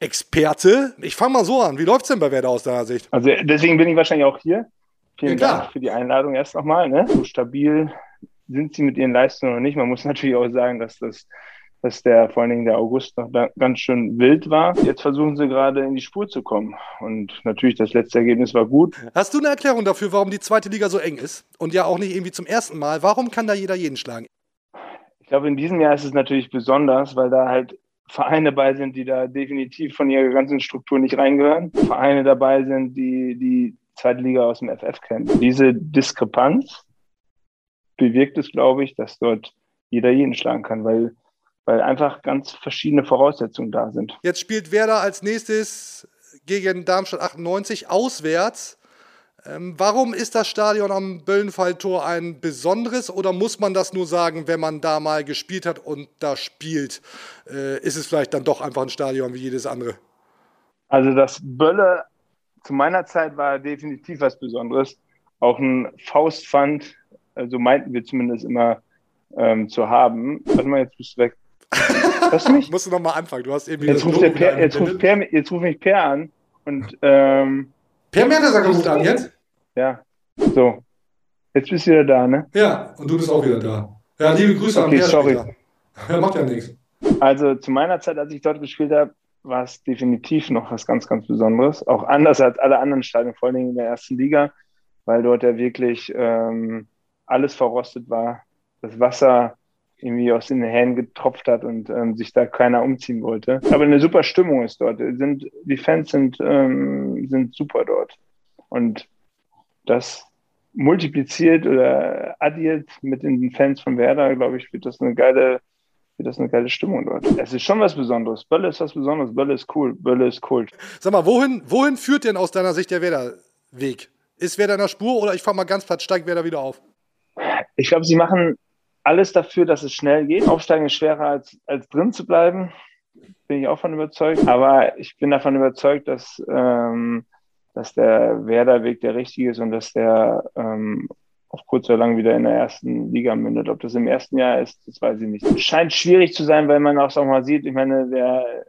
Experte. Ich fange mal so an. Wie läuft's denn bei Werder aus deiner Sicht? Also deswegen bin ich wahrscheinlich auch hier. Vielen Ja. Dank für die Einladung erst nochmal. Ne? So stabil sind sie mit ihren Leistungen noch nicht. Man muss natürlich auch sagen, dass das dass der vor allen Dingen der August noch ganz schön wild war. Jetzt versuchen sie gerade in die Spur zu kommen. Und natürlich, das letzte Ergebnis war gut. Hast du eine Erklärung dafür, warum die zweite Liga so eng ist? Und ja auch nicht irgendwie zum ersten Mal. Warum kann da jeder jeden schlagen? Ich glaube, in diesem Jahr ist es natürlich besonders, weil da halt Vereine dabei sind, die da definitiv von ihrer ganzen Struktur nicht reingehören. Vereine dabei sind, die die zweite Liga aus dem FF kennen. Diese Diskrepanz bewirkt es, glaube ich, dass dort jeder jeden schlagen kann, weil, weil einfach ganz verschiedene Voraussetzungen da sind. Jetzt spielt Werder als nächstes gegen Darmstadt 98 auswärts. Ähm, warum ist das Stadion am Böllenfalltor ein besonderes oder muss man das nur sagen, wenn man da mal gespielt hat und da spielt, äh, ist es vielleicht dann doch einfach ein Stadion wie jedes andere? Also das Bölle zu meiner Zeit war definitiv was Besonderes. Auch ein Faustpfand, also meinten wir zumindest immer ähm, zu haben. Warte mal, jetzt bist du weg. Hörst du mich? Musst du nochmal anfangen. Du hast eben jetzt, ruft der per, jetzt, ruft per, jetzt ruft mich Per an und ähm, Per Mertesacker ruft an jetzt? Ja. So. Jetzt bist du wieder da, ne? Ja, und du bist auch wieder da. Ja, liebe Grüße okay, an sorry. Er macht ja nichts. Also zu meiner Zeit, als ich dort gespielt habe, war es definitiv noch was ganz, ganz Besonderes. Auch anders als alle anderen Stadien, vor allem in der ersten Liga, weil dort ja wirklich ähm, alles verrostet war. Das Wasser irgendwie aus den Händen getropft hat und ähm, sich da keiner umziehen wollte. Aber eine super Stimmung ist dort. Sind, die Fans sind, ähm, sind super dort. Und das multipliziert oder addiert mit den Fans von Werder, glaube ich, wird das eine geile, wird das eine geile Stimmung dort. Es ist schon was Besonderes. Bölle ist was Besonderes. Bölle ist cool. Bölle ist Kult. Sag mal, wohin, wohin führt denn aus deiner Sicht der Werder-Weg? Ist Werder in der Spur oder ich fahre mal ganz platt, steigt Werder wieder auf? Ich glaube, sie machen alles dafür, dass es schnell geht. Aufsteigen ist schwerer als, als drin zu bleiben. Bin ich auch von überzeugt. Aber ich bin davon überzeugt, dass, ähm, dass der Werder-Weg der richtige ist und dass der ähm, auf kurz oder lang wieder in der ersten Liga mündet. Ob das im ersten Jahr ist, das weiß ich nicht. Scheint schwierig zu sein, weil man auch auch mal sieht, ich meine, der,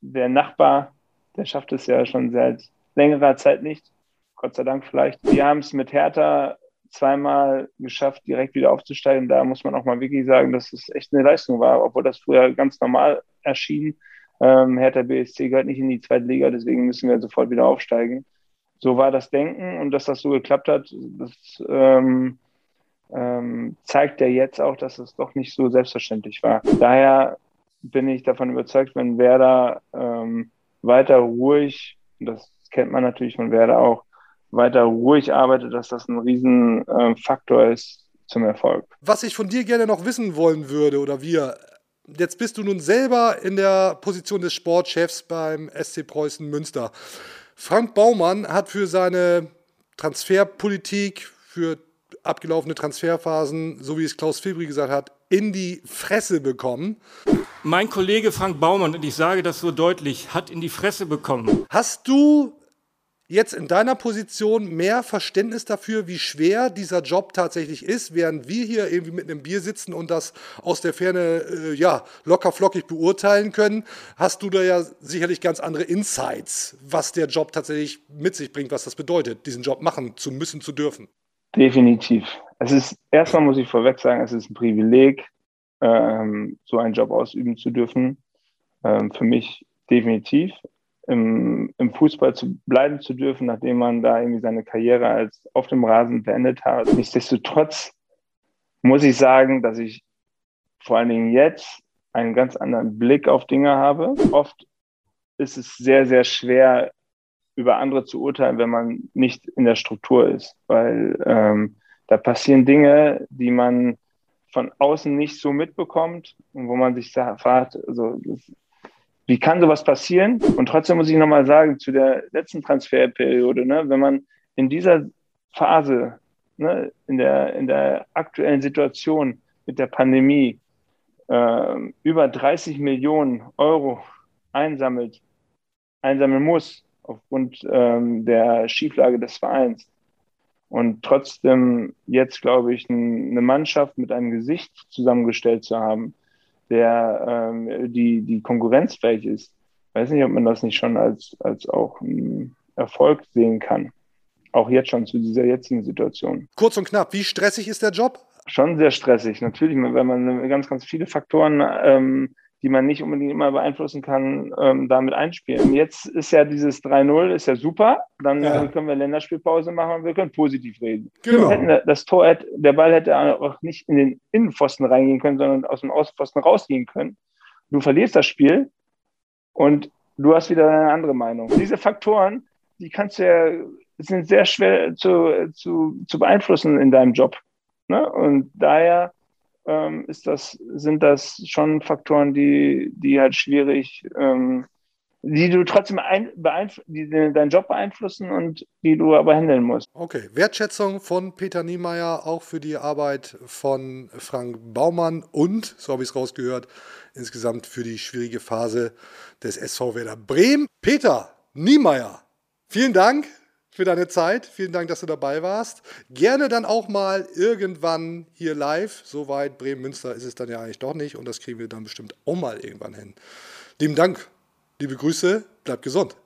der Nachbar, der schafft es ja schon seit längerer Zeit nicht. Gott sei Dank vielleicht. Wir haben es mit Hertha zweimal geschafft, direkt wieder aufzusteigen. Da muss man auch mal wirklich sagen, dass es echt eine Leistung war, obwohl das früher ganz normal erschien. Ähm, Hertha BSC gehört nicht in die zweite Liga, deswegen müssen wir sofort wieder aufsteigen. So war das Denken und dass das so geklappt hat, das ähm, ähm, zeigt ja jetzt auch, dass es doch nicht so selbstverständlich war. Daher bin ich davon überzeugt, wenn Werder ähm, weiter ruhig, das kennt man natürlich von Werder auch, weiter ruhig arbeitet, dass das ein Riesenfaktor äh, ist zum Erfolg. Was ich von dir gerne noch wissen wollen würde oder wir, jetzt bist du nun selber in der Position des Sportchefs beim SC Preußen Münster. Frank Baumann hat für seine Transferpolitik, für abgelaufene Transferphasen, so wie es Klaus Fibri gesagt hat, in die Fresse bekommen. Mein Kollege Frank Baumann, und ich sage das so deutlich, hat in die Fresse bekommen. Hast du jetzt in deiner Position mehr Verständnis dafür, wie schwer dieser Job tatsächlich ist, während wir hier irgendwie mit einem Bier sitzen und das aus der Ferne äh, ja locker flockig beurteilen können, hast du da ja sicherlich ganz andere Insights, was der Job tatsächlich mit sich bringt, was das bedeutet, diesen Job machen zu müssen, zu dürfen. Definitiv. Es ist erstmal muss ich vorweg sagen, es ist ein Privileg, ähm, so einen Job ausüben zu dürfen. Ähm, für mich definitiv im, im Fußball zu bleiben zu dürfen, nachdem man da irgendwie seine Karriere als auf dem Rasen beendet hat. Nichtsdestotrotz muss ich sagen, dass ich vor allen Dingen jetzt einen ganz anderen Blick auf Dinge habe. Oft ist es sehr, sehr schwer, über andere zu urteilen, wenn man nicht in der Struktur ist, weil ähm, da passieren Dinge, die man von außen nicht so mitbekommt und wo man sich fragt, also das, wie kann sowas passieren? Und trotzdem muss ich nochmal sagen, zu der letzten Transferperiode, ne, wenn man in dieser Phase, ne, in, der, in der aktuellen Situation mit der Pandemie äh, über 30 Millionen Euro einsammelt, einsammeln muss, aufgrund ähm, der Schieflage des Vereins. Und trotzdem jetzt, glaube ich, ein, eine Mannschaft mit einem Gesicht zusammengestellt zu haben, der ähm, die, die konkurrenzfähig ist. Ich weiß nicht, ob man das nicht schon als, als auch einen Erfolg sehen kann. Auch jetzt schon zu dieser jetzigen Situation. Kurz und knapp, wie stressig ist der Job? Schon sehr stressig, natürlich, wenn man ganz, ganz viele Faktoren ähm, die man nicht unbedingt immer beeinflussen kann, ähm, damit einspielen. Jetzt ist ja dieses 3-0 ist ja super. Dann ja. können wir Länderspielpause machen und wir können positiv reden. Genau. Hätten, das Tor hätte, der Ball hätte auch nicht in den Innenpfosten reingehen können, sondern aus dem Außenpfosten rausgehen können. du verlierst das Spiel und du hast wieder eine andere Meinung. Diese Faktoren, die kannst du ja, sind sehr schwer zu, zu, zu beeinflussen in deinem Job. Ne? Und daher ähm, ist das, sind das schon Faktoren, die, die halt schwierig, ähm, die du trotzdem ein, die deinen Job beeinflussen und die du aber handeln musst. Okay, Wertschätzung von Peter Niemeyer auch für die Arbeit von Frank Baumann und, so habe ich es rausgehört, insgesamt für die schwierige Phase des SV Werder Bremen. Peter Niemeyer, vielen Dank für deine Zeit. Vielen Dank, dass du dabei warst. Gerne dann auch mal irgendwann hier live. Soweit Bremen-Münster ist es dann ja eigentlich doch nicht und das kriegen wir dann bestimmt auch mal irgendwann hin. Lieben Dank, liebe Grüße, bleibt gesund.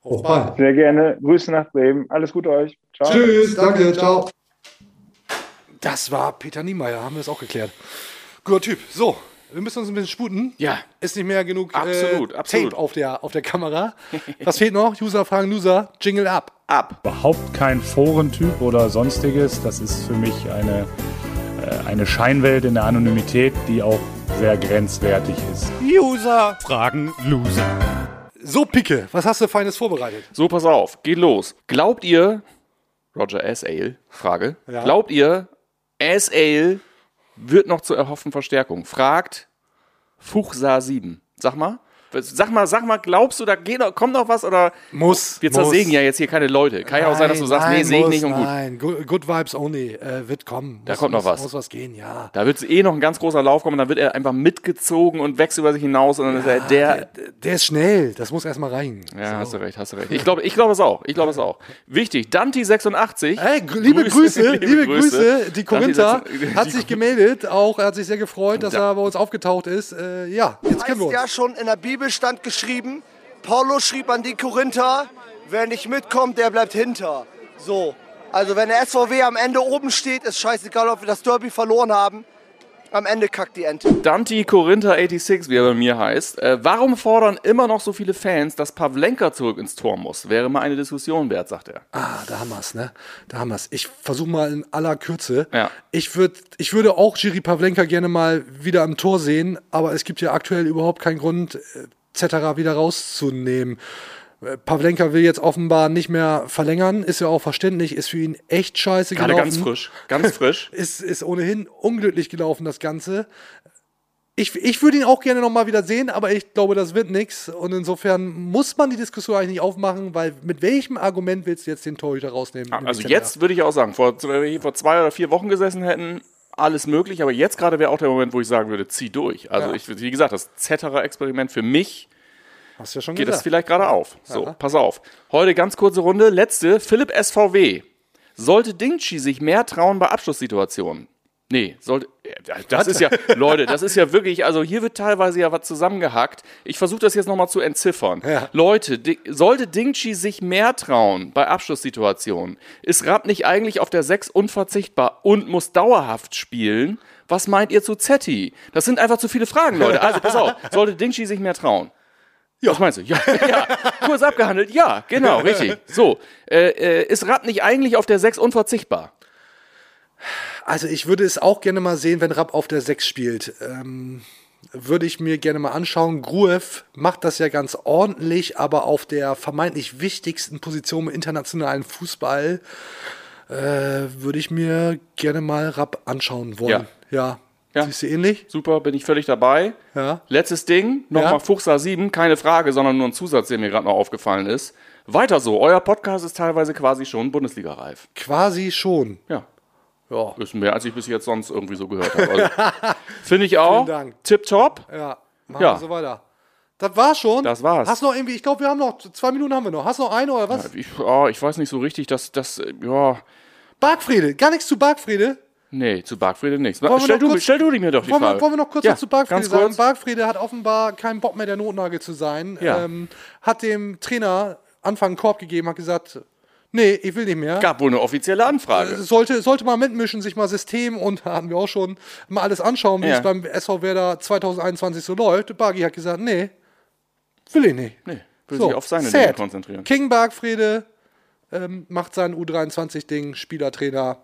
Auf bald. Sehr gerne. Grüße nach Bremen. Alles Gute euch. Ciao. Tschüss, danke, ciao. Das war Peter Niemeyer, haben wir es auch geklärt. Guter Typ. So, wir müssen uns ein bisschen sputen. Ja. Ist nicht mehr genug absolut, äh, absolut. Tape auf der, auf der Kamera. Was fehlt noch? User fragen User. Jingle ab. Ab. Überhaupt kein Forentyp oder sonstiges. Das ist für mich eine, äh, eine Scheinwelt in der Anonymität, die auch sehr grenzwertig ist. User fragen Loser. So, Picke, was hast du Feines vorbereitet? So, pass auf, geht los. Glaubt ihr, Roger S. Ale, Frage, Ja. glaubt ihr, S. Ale wird noch zur erhofften Verstärkung? Fragt Fuchsa 7. Sag mal. Sag mal, sag mal, glaubst du, da geht noch, kommt noch was oder Muss. wir muss. zersägen ja jetzt hier keine Leute? Kann ja auch sein, dass du sagst, nee, sehe ich nicht und gut. Nein, good, good Vibes only. Äh, wird kommen. Da Muss- kommt noch muss, was. Muss was gehen, ja. Da wird eh noch ein ganz großer Lauf kommen, dann wird er einfach mitgezogen und wächst über sich hinaus und dann ist er der. Der ist schnell. Das muss erstmal reichen. Ja, hast du recht, hast du recht. Ich glaube ich glaube es auch. Ich glaube es auch. Wichtig, Danti86. Hey, gr- liebe Grüße, liebe, Grüße. Die Korinther Danti86 hat sich gemeldet. Auch er hat sich sehr gefreut, dass Ja. er bei uns aufgetaucht ist. Äh, ja, jetzt kennen wir uns. ja schon in der Bibel stand geschrieben, Paulus schrieb an die Korinther, wer nicht mitkommt, der bleibt hinter. So, also wenn der SVW am Ende oben steht, ist scheißegal, ob wir das Derby verloren haben. Am Ende kackt die Ente. Danti Korinther 86, wie er bei mir heißt. Äh, warum fordern immer noch so viele Fans, dass Pavlenka zurück ins Tor muss? Wäre mal eine Diskussion wert, sagt er. Ah, da haben wir es, ne? Da haben wir es. Ich versuche mal in aller Kürze. Ja. Ich, würd, ich würde auch Jiri Pavlenka gerne mal wieder am Tor sehen, aber es gibt ja aktuell überhaupt keinen Grund, äh, Zetterer wieder rauszunehmen. Pavlenka will jetzt offenbar nicht mehr verlängern, ist ja auch verständlich, ist für ihn echt scheiße Gerade gelaufen. ganz frisch. Ganz frisch. ist, ist ohnehin unglücklich gelaufen, das Ganze. Ich, ich würde ihn auch gerne nochmal wieder sehen, aber ich glaube, das wird nichts. Und insofern muss man die Diskussion eigentlich nicht aufmachen, weil mit welchem Argument willst du jetzt den Torhüter rausnehmen? Also jetzt würde ich auch sagen, vor, wenn wir hier vor zwei oder vier Wochen gesessen hätten, alles möglich, aber jetzt gerade wäre auch der Moment, wo ich sagen würde, zieh durch. Also Ja. ich, wie gesagt, das Zetterer-Experiment für mich Hast du ja schon geht das gesagt. vielleicht gerade auf. So, Ja. pass auf. Heute ganz kurze Runde. Letzte, Philipp SVW. Sollte Dingchi sich mehr trauen bei Abschlusssituationen? Nee, sollte. Das ist ja, Leute, das ist ja wirklich, also hier wird teilweise ja was zusammengehackt. Ich versuche das jetzt nochmal zu entziffern. Ja. Leute, Di sollte Dingchi sich mehr trauen bei Abschlusssituationen? Ist Rapp nicht eigentlich auf der 6 unverzichtbar und muss dauerhaft spielen? Was meint ihr zu Zetti? Das sind einfach zu viele Fragen, Leute. Also pass auf, sollte Dingchi sich mehr trauen? Was meinst du? Ja, ja, kurz abgehandelt. Ja, genau, richtig. So, äh, äh, ist Rapp nicht eigentlich auf der 6 unverzichtbar? Also ich würde es auch gerne mal sehen, wenn Rapp auf der 6 spielt. Ähm, würde ich mir gerne mal anschauen. Gruev macht das ja ganz ordentlich, aber auf der vermeintlich wichtigsten Position im internationalen Fußball äh, würde ich mir gerne mal Rapp anschauen wollen. Ja. Ja. Siehst du ähnlich? Super, bin ich völlig dabei. Ja. Letztes Ding, nochmal Ja. Fuchser 7, keine Frage, sondern nur ein Zusatz, der mir gerade noch aufgefallen ist. Weiter so, euer Podcast ist teilweise quasi schon Bundesliga-reif. Quasi schon. Ja. Ja. Ist mehr, als ich bis jetzt sonst irgendwie so gehört habe. Also, Finde ich auch. Vielen Dank. Tipptopp. Ja. Machen Ja. wir so weiter. Das war's schon. Das war's. Hast noch irgendwie, ich glaube, wir haben noch zwei Minuten haben wir noch. Hast noch eine oder was? Ich, oh, ich weiß nicht so richtig, dass das, ja, Bargfriede, gar nichts zu Bargfriede. Nee, zu Bargfriede nichts. Stell du, kurz- stell du mir doch die wollen Frage. Wir, wollen wir noch kurz ja, zu Bargfriede ganz sagen? kurz. Bargfriede hat offenbar keinen Bock mehr, der Notnagel zu sein. Ja. Ähm, hat dem Trainer Anfang einen Korb gegeben, hat gesagt, nee, ich will nicht mehr. Gab wohl eine offizielle Anfrage. Sollte, sollte mal mitmischen, sich mal System und hatten wir auch schon mal alles anschauen, wie Ja. es beim SV Werder 2021 so läuft. Bargi hat gesagt, nee, will ich nicht. Nee, will So, sich auf seine sad. Dinge konzentrieren. King Bargfriede ähm, macht sein U23-Ding, Spielertrainer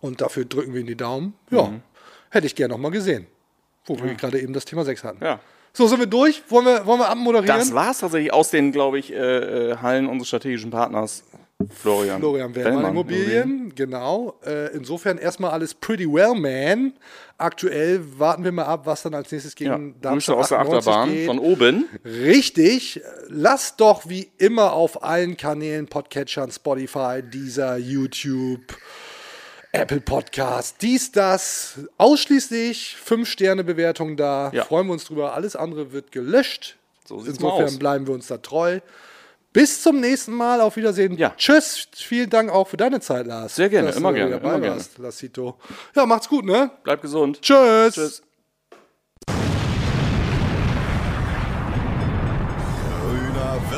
und dafür drücken wir ihm die Daumen. Ja, Mhm. hätte ich gerne noch mal gesehen. Wo wir gerade eben das Thema 6 hatten. Ja. So, sind wir durch? Wollen wir, wollen wir abmoderieren? Das war's tatsächlich aus den, glaube ich, äh, äh, Hallen unseres strategischen Partners. Florian. Florian Wellmann Immobilien, genau. Äh, insofern erstmal alles pretty well, man. Aktuell warten wir mal ab, was dann als nächstes gegen Ja, Darmstadt aus der 98 Achterbahn geht. von oben. Richtig. Lasst doch wie immer auf allen Kanälen, Podcatchern, Spotify, Deezer, YouTube, Apple Podcast, dies, das, ausschließlich 5-Sterne-Bewertung da. Ja. Freuen wir uns drüber. Alles andere wird gelöscht. So Insofern bleiben wir uns da treu. Bis zum nächsten Mal. Auf Wiedersehen. Tschüss. Vielen Dank auch für deine Zeit, Lars. Sehr gerne, dass immer du gerne, dabei immer gerne. warst, Lassito. Ja, macht's gut, ne? Bleibt gesund. Tschüss. Tschüss.